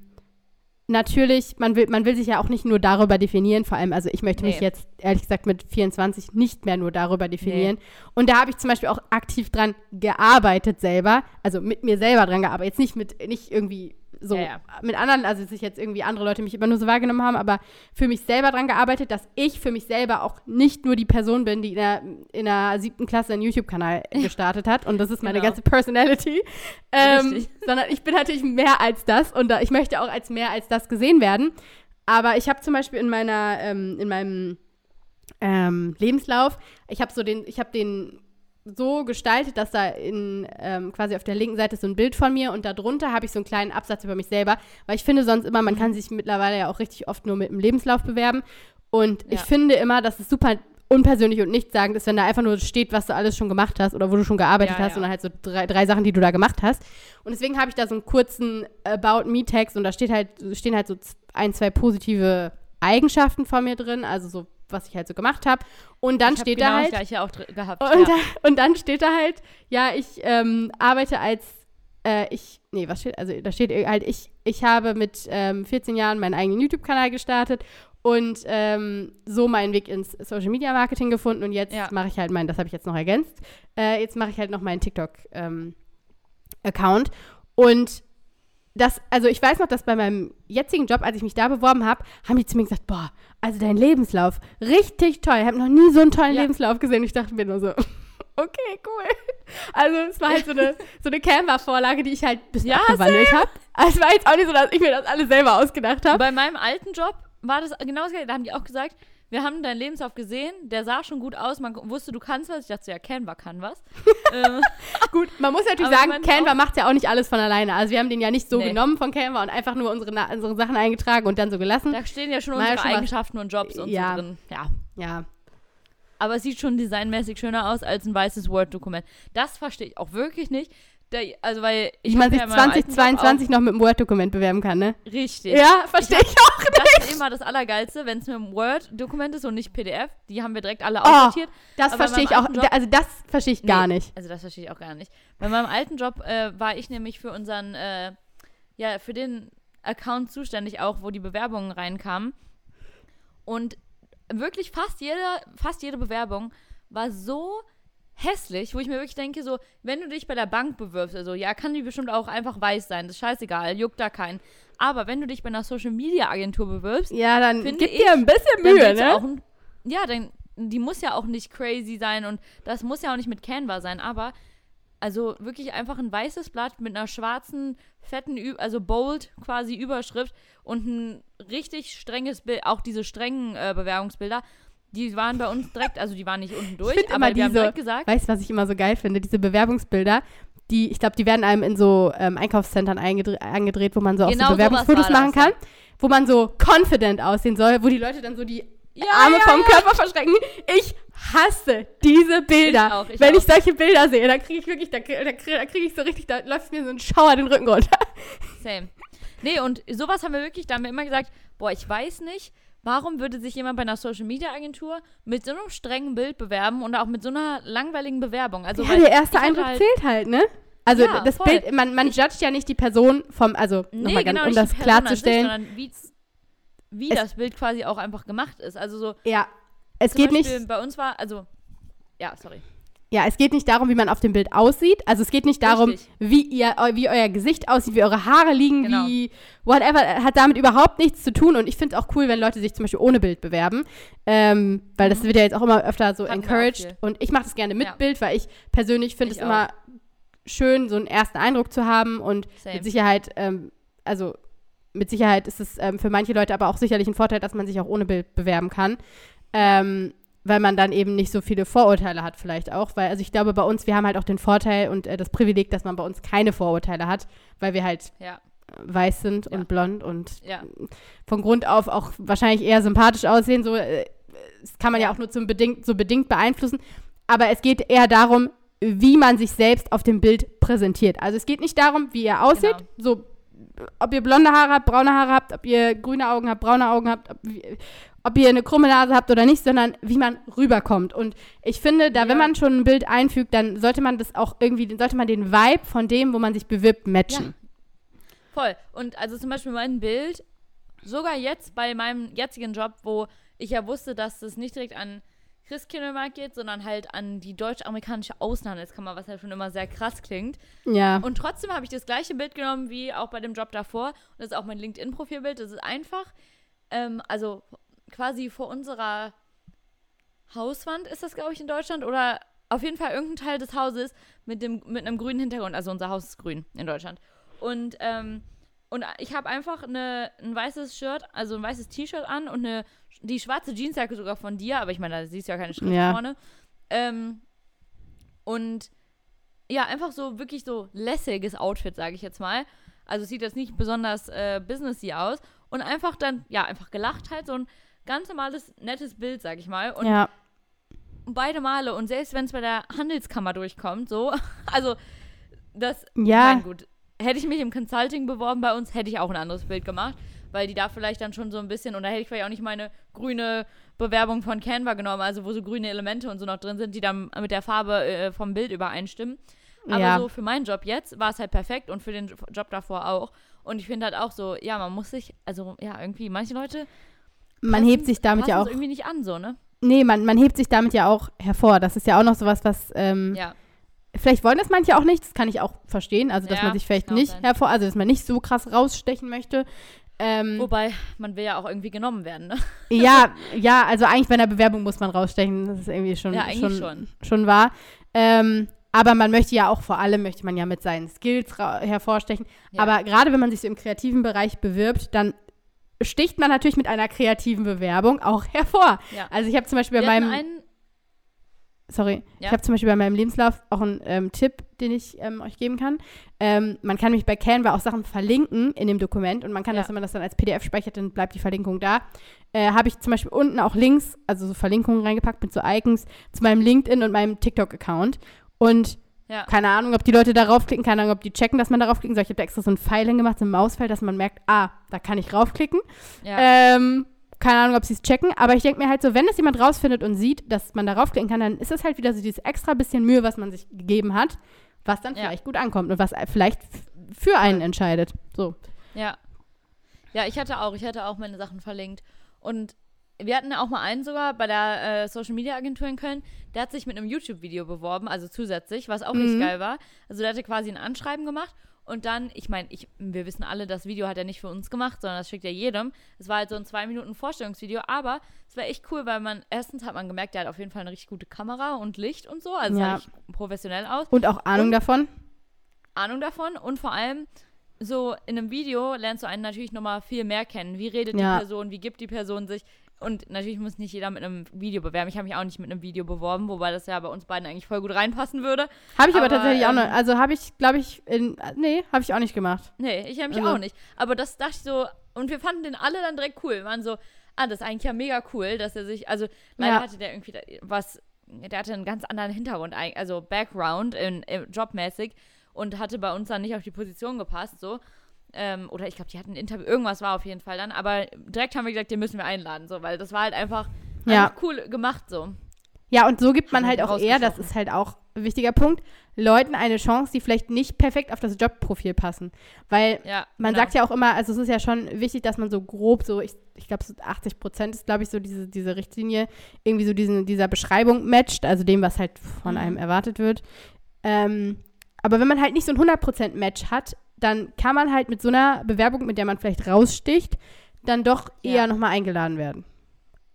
natürlich, man will, man will sich ja auch nicht nur darüber definieren, vor allem, also ich möchte mich Nee. jetzt, ehrlich gesagt, mit 24 nicht mehr nur darüber definieren. Und da habe ich zum Beispiel auch aktiv dran gearbeitet selber, also mit mir selber dran gearbeitet, jetzt nicht mit, nicht irgendwie so Ja, ja. mit anderen, also dass sich jetzt irgendwie andere Leute mich immer nur so wahrgenommen haben, aber für mich selber dran gearbeitet, dass ich für mich selber auch nicht nur die Person bin, die in der, in der siebten Klasse einen YouTube-Kanal gestartet hat und das ist meine Genau. ganze Personality, ähm, sondern ich bin natürlich mehr als das und da, ich möchte auch als mehr als das gesehen werden. Aber ich habe zum Beispiel in meiner, ähm, in meinem ähm, Lebenslauf, ich habe so den, ich habe den so gestaltet, dass da in ähm, quasi auf der linken Seite ist so ein Bild von mir und darunter habe ich so einen kleinen Absatz über mich selber, weil ich finde sonst immer, man kann sich mittlerweile ja auch richtig oft nur mit dem Lebenslauf bewerben und ich Ja. finde immer, dass es super unpersönlich und nichtssagend ist, wenn da einfach nur steht, was du alles schon gemacht hast oder wo du schon gearbeitet Ja, hast ja. und dann halt so drei, drei Sachen, die du da gemacht hast. Und deswegen habe ich da so einen kurzen About Me Text und da steht halt, stehen halt so ein, zwei positive Eigenschaften von mir drin, also so was ich halt so gemacht habe. Und dann ich steht genau da halt. das gleiche auch gehabt. Und, ja. dann, und dann steht da halt, ja, ich ähm, arbeite als, äh, ich, nee, was steht, also da steht halt, ich, ich habe mit ähm, 14 Jahren meinen eigenen YouTube-Kanal gestartet und ähm, so meinen Weg ins Social Media Marketing gefunden und jetzt Ja. mache ich halt meinen, das habe ich jetzt noch ergänzt, äh, jetzt mache ich halt noch meinen TikTok-Account und das, also ich weiß noch, dass bei meinem jetzigen Job, als ich mich da beworben habe, haben die zu mir gesagt, boah, also dein Lebenslauf, richtig toll. Ich habe noch nie so einen tollen Ja. Lebenslauf gesehen. Ich dachte mir nur so, okay, cool. Also es war halt so eine, so eine Canva-Vorlage, die ich halt bisschen Ja, abgewandelt habe. Also es war jetzt auch nicht so, dass ich mir das alles selber ausgedacht habe. Bei meinem alten Job war das genau das gleiche. Da haben die auch gesagt, wir haben deinen Lebenslauf gesehen, der sah schon gut aus, man wusste, du kannst was. Ich dachte ja, Canva kann was. ähm, Gut, man muss natürlich sagen, Canva macht ja auch nicht alles von alleine. Also wir haben den ja nicht so Nee. genommen von Canva und einfach nur unsere, unsere Sachen eingetragen und dann so gelassen. da stehen ja schon unsere schon was- Eigenschaften und Jobs und Ja. so drin. Ja. Ja, Aber es sieht schon designmäßig schöner aus als ein weißes Word-Dokument. Das verstehe ich auch wirklich nicht. Da, also, weil ich man sich ja in meinem alten Job 2022 noch mit einem Word-Dokument bewerben kann, ne? Richtig. Ja, verstehe ich auch. Das ist immer das Allergeilste, wenn es mit einem Word-Dokument ist und nicht PDF. Die haben wir direkt alle Oh, aussortiert. Das verstehe ich auch. Job- Also das verstehe ich gar Nee, nicht. Also das verstehe ich auch gar nicht. Bei meinem alten Job äh, war ich nämlich für unseren, äh, ja, für den Account zuständig auch, wo die Bewerbungen reinkamen. Und wirklich fast jede, fast jede Bewerbung war so hässlich, wo ich mir wirklich denke, so, wenn du dich bei der Bank bewirbst, also ja, kann die bestimmt auch einfach weiß sein, das ist scheißegal, juckt da keinen. Aber wenn du dich bei einer Social Media Agentur bewirbst, Ja, dann gib ich, dir ein bisschen Mühe, ne? Ein, ja, dann, die muss ja auch nicht crazy sein und das muss ja auch nicht mit Canva sein, aber also wirklich einfach ein weißes Blatt mit einer schwarzen, fetten, Ü also bold quasi Überschrift und ein richtig strenges Bild, auch diese strengen äh, Bewerbungsbilder, die waren bei uns direkt, also die waren nicht unten durch, find aber immer wir haben diese- direkt gesagt, Weißt du, was ich immer so geil finde? Diese Bewerbungsbilder, die, ich glaube, die werden einem in so ähm, Einkaufszentren angedreht, wo man so auch Genau so sowas Bewerbungsfotos machen kann, wo man so confident aussehen soll, wo die Leute dann so die ja, Arme ja, vom ja. Körper verschränken. Ich hasse diese Bilder. Ich auch, ich Wenn auch. ich solche Bilder sehe, dann kriege ich wirklich, da, kriege da da krieg ich so richtig, da läuft mir so ein Schauer den Rücken runter. Same. Nee, und sowas haben wir wirklich, da haben wir immer gesagt, boah, ich weiß nicht, warum würde sich jemand bei einer Social Media Agentur mit so einem strengen Bild bewerben und auch mit so einer langweiligen Bewerbung. Also ja, der erste Eindruck halt, zählt halt, ne? Also Ja, das voll. Bild, man, man judgt ja nicht die Person vom, also Nee, nochmal ganz, genau, um das sich, klarzustellen. sondern wie, wie das Bild quasi auch einfach gemacht ist. Also so, Ja, es geht Beispiel nicht, bei uns war, also, ja, sorry. Ja, es geht nicht darum, wie man auf dem Bild aussieht. Also es geht nicht darum, Richtig. wie ihr, wie euer Gesicht aussieht, wie eure Haare liegen, Genau. wie whatever. Hat damit überhaupt nichts zu tun. Und ich finde es auch cool, wenn Leute sich zum Beispiel ohne Bild bewerben, ähm, weil das wird ja jetzt auch immer öfter so Mhm. Hatten encouraged. Und ich mache das gerne mit Ja. Bild, weil ich persönlich finde es immer schön, so einen ersten Eindruck zu haben und Same. mit Sicherheit, ähm, also mit Sicherheit ist es ähm, für manche Leute aber auch sicherlich ein Vorteil, dass man sich auch ohne Bild bewerben kann. Ähm, weil man dann eben nicht so viele Vorurteile hat vielleicht auch, weil also ich glaube bei uns, wir haben halt auch den Vorteil und äh, das Privileg, dass man bei uns keine Vorurteile hat, weil wir halt Ja, äh, weiß sind Ja. und blond und ja. von Grund auf auch wahrscheinlich eher sympathisch aussehen, so äh, das kann man ja, auch nur zum bedingt, so bedingt beeinflussen, aber es geht eher darum, wie man sich selbst auf dem Bild präsentiert. Also es geht nicht darum, wie ihr aussieht, Genau. so ob ihr blonde Haare habt, braune Haare habt, ob ihr grüne Augen habt, braune Augen habt, ob, ob ihr eine krumme Nase habt oder nicht, sondern wie man rüberkommt. Und ich finde, da, Ja. wenn man schon ein Bild einfügt, dann sollte man das auch irgendwie, sollte man den Vibe von dem, wo man sich bewirbt, matchen. Voll. Und also zum Beispiel mein Bild, sogar jetzt bei meinem jetzigen Job, wo ich ja wusste, dass es nicht direkt an Christkindlmarkt geht, sondern halt an die deutsch-amerikanische Außenhandelskammer, was halt schon immer sehr krass klingt. Ja. Und trotzdem habe ich das gleiche Bild genommen wie auch bei dem Job davor. Und das ist auch mein LinkedIn-Profilbild. Das ist einfach, ähm, also quasi vor unserer Hauswand ist das, glaube ich, in Deutschland. Oder auf jeden Fall irgendein Teil des Hauses mit, dem, mit einem grünen Hintergrund. Also unser Haus ist grün in Deutschland. Und, ähm, und ich habe einfach eine, ein weißes Shirt, also ein weißes T-Shirt an und eine, die schwarze Jeansjacke sogar von dir. Aber ich meine, da siehst du ja keine Schrift Ja. vorne. Ähm, und ja, einfach so wirklich so lässiges Outfit, sage ich jetzt mal. Also sieht jetzt nicht besonders äh, businessy aus. Und einfach dann, ja, einfach gelacht halt, so ein ganz normales, nettes Bild, sag ich mal. Und ja. beide Male, und selbst wenn es bei der Handelskammer durchkommt, so, also das, Ja. mein gut, hätte ich mich im Consulting beworben bei uns, hätte ich auch ein anderes Bild gemacht. weil die da vielleicht dann schon so ein bisschen, und da hätte ich vielleicht auch nicht meine grüne Bewerbung von Canva genommen, also wo so grüne Elemente und so noch drin sind, die dann mit der Farbe äh, vom Bild übereinstimmen. Aber Ja. so für meinen Job jetzt war es halt perfekt und für den Job davor auch. Und ich finde halt auch so, ja, man muss sich, also ja, irgendwie, manche Leute Man passen- hebt sich damit ja auch. irgendwie nicht an, so, ne? Nee, man, man hebt sich damit ja auch hervor. Das ist ja auch noch sowas, was. Ähm, Ja. Vielleicht wollen das manche auch nicht, das kann ich auch verstehen. Also, dass Ja, man sich vielleicht auch nicht sein. hervor, also dass man nicht so krass rausstechen möchte. Ähm, Wobei, man will ja auch irgendwie genommen werden, ne? ja, ja, also eigentlich bei einer Bewerbung muss man rausstechen. Das ist irgendwie schon, Ja, eigentlich schon, schon wahr. Ähm, aber man möchte ja auch vor allem, möchte man ja mit seinen Skills hervorstechen. Ja. Aber gerade wenn man sich so im kreativen Bereich bewirbt, dann sticht man natürlich mit einer kreativen Bewerbung auch hervor. Ja. Also ich habe zum Beispiel bei Wir meinem, sorry, Ja. ich habe zum Beispiel bei meinem Lebenslauf auch einen ähm, Tipp, den ich ähm, euch geben kann. Ähm, man kann nämlich bei Canva auch Sachen verlinken in dem Dokument und man kann Ja. das, wenn man das dann als PDF speichert, dann bleibt die Verlinkung da. Äh, habe ich zum Beispiel unten auch Links, also so Verlinkungen reingepackt mit so Icons zu meinem LinkedIn und meinem TikTok-Account. Und ja. keine Ahnung, ob die Leute darauf klicken, keine Ahnung, ob die checken, dass man darauf klicken soll. Ich habe da extra so ein Pfeil hingemacht, so ein Mausfeld, dass man merkt, ah, da kann ich raufklicken. ja. Ähm, keine Ahnung, ob sie es checken, aber ich denke mir halt so, wenn es jemand rausfindet und sieht, dass man darauf klicken kann, dann ist es halt wieder so dieses extra bisschen Mühe, was man sich gegeben hat, was dann Ja. vielleicht gut ankommt und was vielleicht für einen entscheidet. So. Ja. Ja, ich hatte auch, ich hatte auch meine Sachen verlinkt. Und wir hatten auch mal einen sogar bei der äh, Social Media Agentur in Köln, der hat sich mit einem YouTube-Video beworben, also zusätzlich, was auch Mhm. geil war. Also der hatte quasi ein Anschreiben gemacht und dann, ich meine, ich, wir wissen alle, das Video hat er nicht für uns gemacht, sondern das schickt er jedem. Es war halt so ein zwei Minuten Vorstellungsvideo, aber es war echt cool, weil man, erstens hat man gemerkt, der hat auf jeden Fall eine richtig gute Kamera und Licht und so, also Ja. sah professionell aus. Und auch Ahnung Und- davon. Ahnung davon und vor allem so in einem Video lernst du einen natürlich nochmal viel mehr kennen. Wie redet Ja. die Person, wie gibt die Person sich und natürlich muss nicht jeder mit einem Video bewerben. Ich habe mich auch nicht mit einem Video beworben, wobei das ja bei uns beiden eigentlich voll gut reinpassen würde. Habe ich aber, Aber, tatsächlich auch ähm, noch, also habe ich, glaube ich, in, nee, habe ich auch nicht gemacht. Nee, ich habe mich Also- auch nicht. Aber das dachte ich so, und wir fanden den alle dann direkt cool. Wir waren so, ah, das ist eigentlich ja mega cool, dass er sich, also leider Ja. hatte der irgendwie was, der hatte einen ganz anderen Hintergrund, also Background in, in, jobmäßig und hatte bei uns dann nicht auf die Position gepasst, so. Ähm, oder ich glaube, die hatten ein Interview, irgendwas war auf jeden Fall dann, aber direkt haben wir gesagt, den müssen wir einladen, so, weil das war halt einfach, Ja. einfach cool gemacht, so. Ja, und so gibt man halt auch eher, das ist halt auch ein wichtiger Punkt, Leuten eine Chance, die vielleicht nicht perfekt auf das Jobprofil passen. Weil Ja. man genau. sagt ja auch immer, also es ist ja schon wichtig, dass man so grob so, ich, ich glaube, so 80 Prozent ist, glaube ich, so diese, diese Richtlinie, irgendwie so diesen, dieser Beschreibung matcht, also dem, was halt von Mhm. einem erwartet wird. Ähm, aber wenn man halt nicht so ein 100% Match hat, dann kann man halt mit so einer Bewerbung, mit der man vielleicht raussticht, dann doch Ja. eher nochmal eingeladen werden.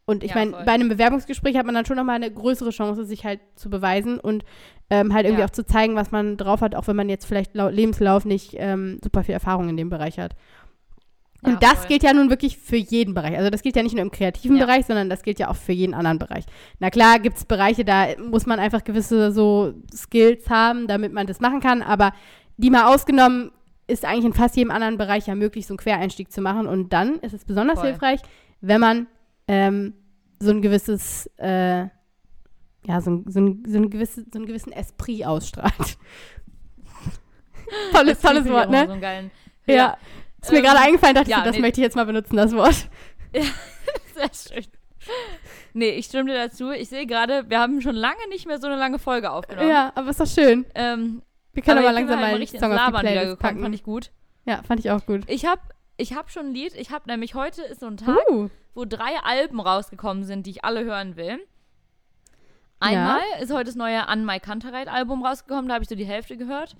Und ich Ja, meine, bei einem Bewerbungsgespräch hat man dann schon nochmal eine größere Chance, sich halt zu beweisen und ähm, halt irgendwie Ja. auch zu zeigen, was man drauf hat, auch wenn man jetzt vielleicht laut Lebenslauf nicht ähm, super viel Erfahrung in dem Bereich hat. Und Ja, das voll. gilt ja nun wirklich für jeden Bereich. Also das gilt ja nicht nur im kreativen Ja. Bereich, sondern das gilt ja auch für jeden anderen Bereich. Na klar gibt es Bereiche, da muss man einfach gewisse so Skills haben, damit man das machen kann, aber die mal ausgenommen ist eigentlich in fast jedem anderen Bereich ja möglich, so einen Quereinstieg zu machen. Und dann ist es besonders Voll. hilfreich, wenn man ähm, so ein gewisses, äh, ja, so ein, so, ein, so, ein gewisse, so einen gewissen Esprit ausstrahlt. tolles, tolles Wort, ne? So einen geilen, Ja. Ist mir Ähm, gerade eingefallen, dachte ja, ich, so, das nee. möchte ich jetzt mal benutzen, das Wort. Sehr schön. Nee, ich stimme dir dazu. Ich sehe gerade, wir haben schon lange nicht mehr so eine lange Folge aufgenommen. Ja, aber ist doch schön. Ähm, Wir können aber, wir langsam halt mal einen richtig Song auf die Playlist packen. fand ich gut. ja, fand ich auch gut. Ich habe ich hab schon ein Lied. Ich habe nämlich heute ist so ein Tag, Uh, wo drei Alben rausgekommen sind, die ich alle hören will. Einmal ist heute das neue An My Kantereit Album rausgekommen, da habe ich so die Hälfte gehört.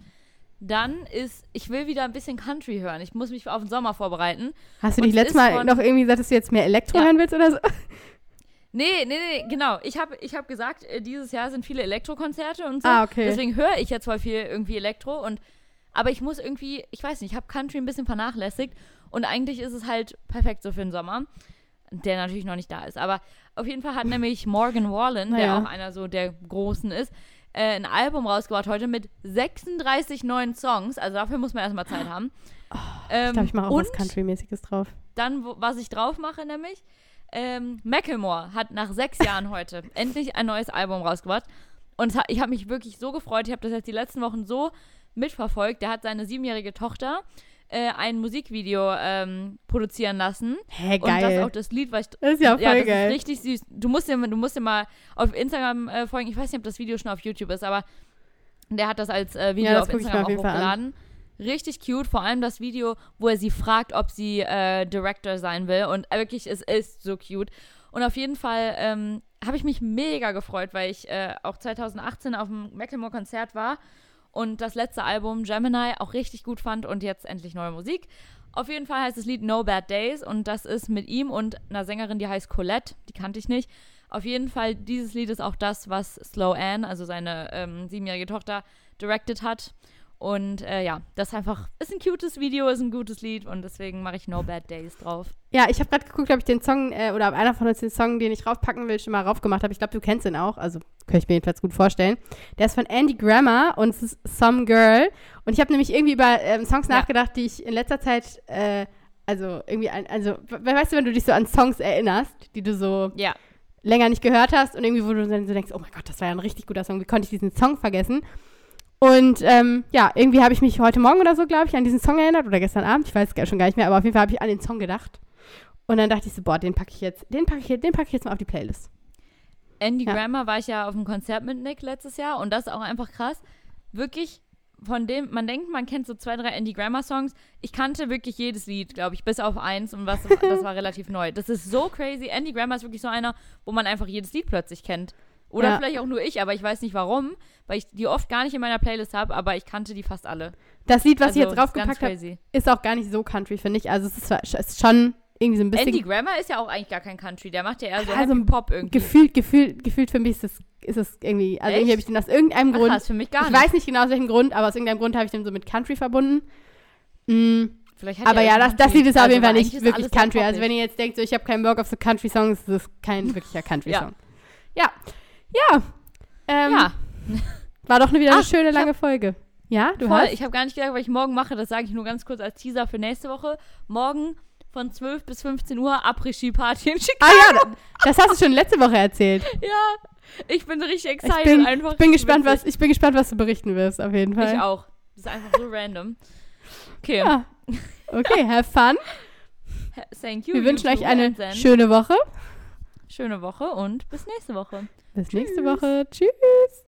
Dann ist, ich will wieder ein bisschen Country hören. Ich muss mich auf den Sommer vorbereiten. hast du dich es letztes Mal noch irgendwie gesagt, dass du jetzt mehr Elektro Ja. hören willst oder so? Nee, nee, nee, genau. Ich habe ich hab gesagt, äh, dieses Jahr sind viele Elektrokonzerte und so. Ah, okay. Deswegen höre ich jetzt voll viel irgendwie Elektro und aber ich muss irgendwie, ich weiß nicht, ich habe Country ein bisschen vernachlässigt und eigentlich ist es halt perfekt so für den Sommer, der natürlich noch nicht da ist. Aber auf jeden Fall hat nämlich Morgan Wallen, der Naja. auch einer so der Großen ist, äh, ein Album rausgebracht heute mit 36 neuen Songs. Also dafür muss man erstmal Zeit haben. Ich Ähm, glaube, ich mache auch was Country-mäßiges drauf. dann, wo, was ich drauf mache, nämlich, ähm, Macklemore hat nach sechs Jahren heute endlich ein neues Album rausgebracht. Und hat, ich habe mich wirklich so gefreut. Ich habe das jetzt die letzten Wochen so mitverfolgt. Der hat seine siebenjährige Tochter äh, ein Musikvideo ähm, produzieren lassen. Hä, Und das geil. auch das Lied, was ich Das ist ja voll ja, das geil. ist richtig süß. Du musst dir, du musst dir mal auf Instagram äh, folgen. Ich weiß nicht, ob das Video schon auf YouTube ist, aber der hat das als äh, Video Ja, das auf Instagram auch Fall an. Richtig cute, vor allem das Video, wo er sie fragt, ob sie äh, Director sein will. Und wirklich, es ist so cute. Und auf jeden Fall ähm, habe ich mich mega gefreut, weil ich äh, auch 2018 auf dem Macklemore-Konzert war und das letzte Album Gemini auch richtig gut fand und jetzt endlich neue Musik. Auf jeden Fall heißt das Lied No Bad Days und das ist mit ihm und einer Sängerin, die heißt Colette, die kannte ich nicht. Auf jeden Fall, dieses Lied ist auch das, was Slow Ann, also seine ähm, siebenjährige Tochter, directed hat. Und äh, ja, das ist einfach, ist ein cutes Video, ist ein gutes Lied und deswegen mache ich No Bad Days drauf. Ja, ich habe gerade geguckt, ob ich den Song äh, oder ob einer von uns den Song, den ich raufpacken will, schon mal raufgemacht habe. Ich glaube, du kennst ihn auch, also könnte ich mir jedenfalls gut vorstellen. Der ist von Andy Grammer und es ist Some Girl. Und ich habe nämlich irgendwie über ähm, Songs Ja. nachgedacht, die ich in letzter Zeit, äh, also irgendwie, ein, also, we- weißt du, wenn du dich so an Songs erinnerst, die du so Ja. länger nicht gehört hast und irgendwie, wo du dann so denkst, oh mein Gott, das war ja ein richtig guter Song, wie konnte ich diesen Song vergessen? Und ähm, ja, irgendwie habe ich mich heute Morgen oder so, glaube ich, an diesen Song erinnert oder gestern Abend, ich weiß es schon gar nicht mehr, aber auf jeden Fall habe ich an den Song gedacht. Und dann dachte ich so, boah, den packe ich jetzt, den packe ich, jetzt- den packe ich jetzt mal auf die Playlist. Andy Ja. Grammer war ich ja auf dem Konzert mit Nick letztes Jahr und das ist auch einfach krass. Wirklich von dem, man denkt, man kennt so zwei, drei Andy Grammer Songs. Ich kannte wirklich jedes Lied, glaube ich, bis auf eins und was, das war relativ neu. Das ist so crazy. Andy Grammer ist wirklich so einer, wo man einfach jedes Lied plötzlich kennt. Oder Ja. vielleicht auch nur ich, aber ich weiß nicht warum, weil ich die oft gar nicht in meiner Playlist habe, aber ich kannte die fast alle. Das Lied, was ich Also, jetzt ist ganz draufgepackt habe, ist auch gar nicht so country, finde ich. Also es ist, es ist schon irgendwie so ein bisschen Andy Grammer ist ja auch eigentlich gar kein Country, der macht ja eher so Also, Happy Pop irgendwie. gefühlt, gefühlt, gefühlt für mich ist das, ist das irgendwie, also Echt? irgendwie habe ich den aus irgendeinem Ach, Grund, krass, für mich gar ich nicht. weiß nicht genau aus welchem Grund, aber aus irgendeinem Grund habe ich den so mit Country verbunden. Mm, Vielleicht hat aber er ja, das, das Lied ist auf Also, jeden Fall nicht wirklich Country. Also wenn ihr jetzt denkt, so ich habe keinen Bock auf so Country-Songs, ist kein wirklicher Country-Song. Ja. Ja. Ja. Ähm, Ja, War doch wieder eine Ach, schöne lange Folge. Ja, du voll. hast? Ich habe gar nicht gedacht, was ich morgen mache. Das sage ich nur ganz kurz als Teaser für nächste Woche. Morgen von 12 bis 15 Uhr Après-Ski-Party in Chicago. ah ja, das hast du schon letzte Woche erzählt. Ja, ich bin richtig excited. Ich bin, einfach ich bin gespannt, was ich bin gespannt, was du berichten wirst, auf jeden Fall. Ich auch. Das ist einfach so random. Okay, Ja. Okay, have fun. thank you. Wir wünschen euch eine schöne Woche. Schöne Woche und bis nächste Woche. Bis nächste Woche. Tschüss.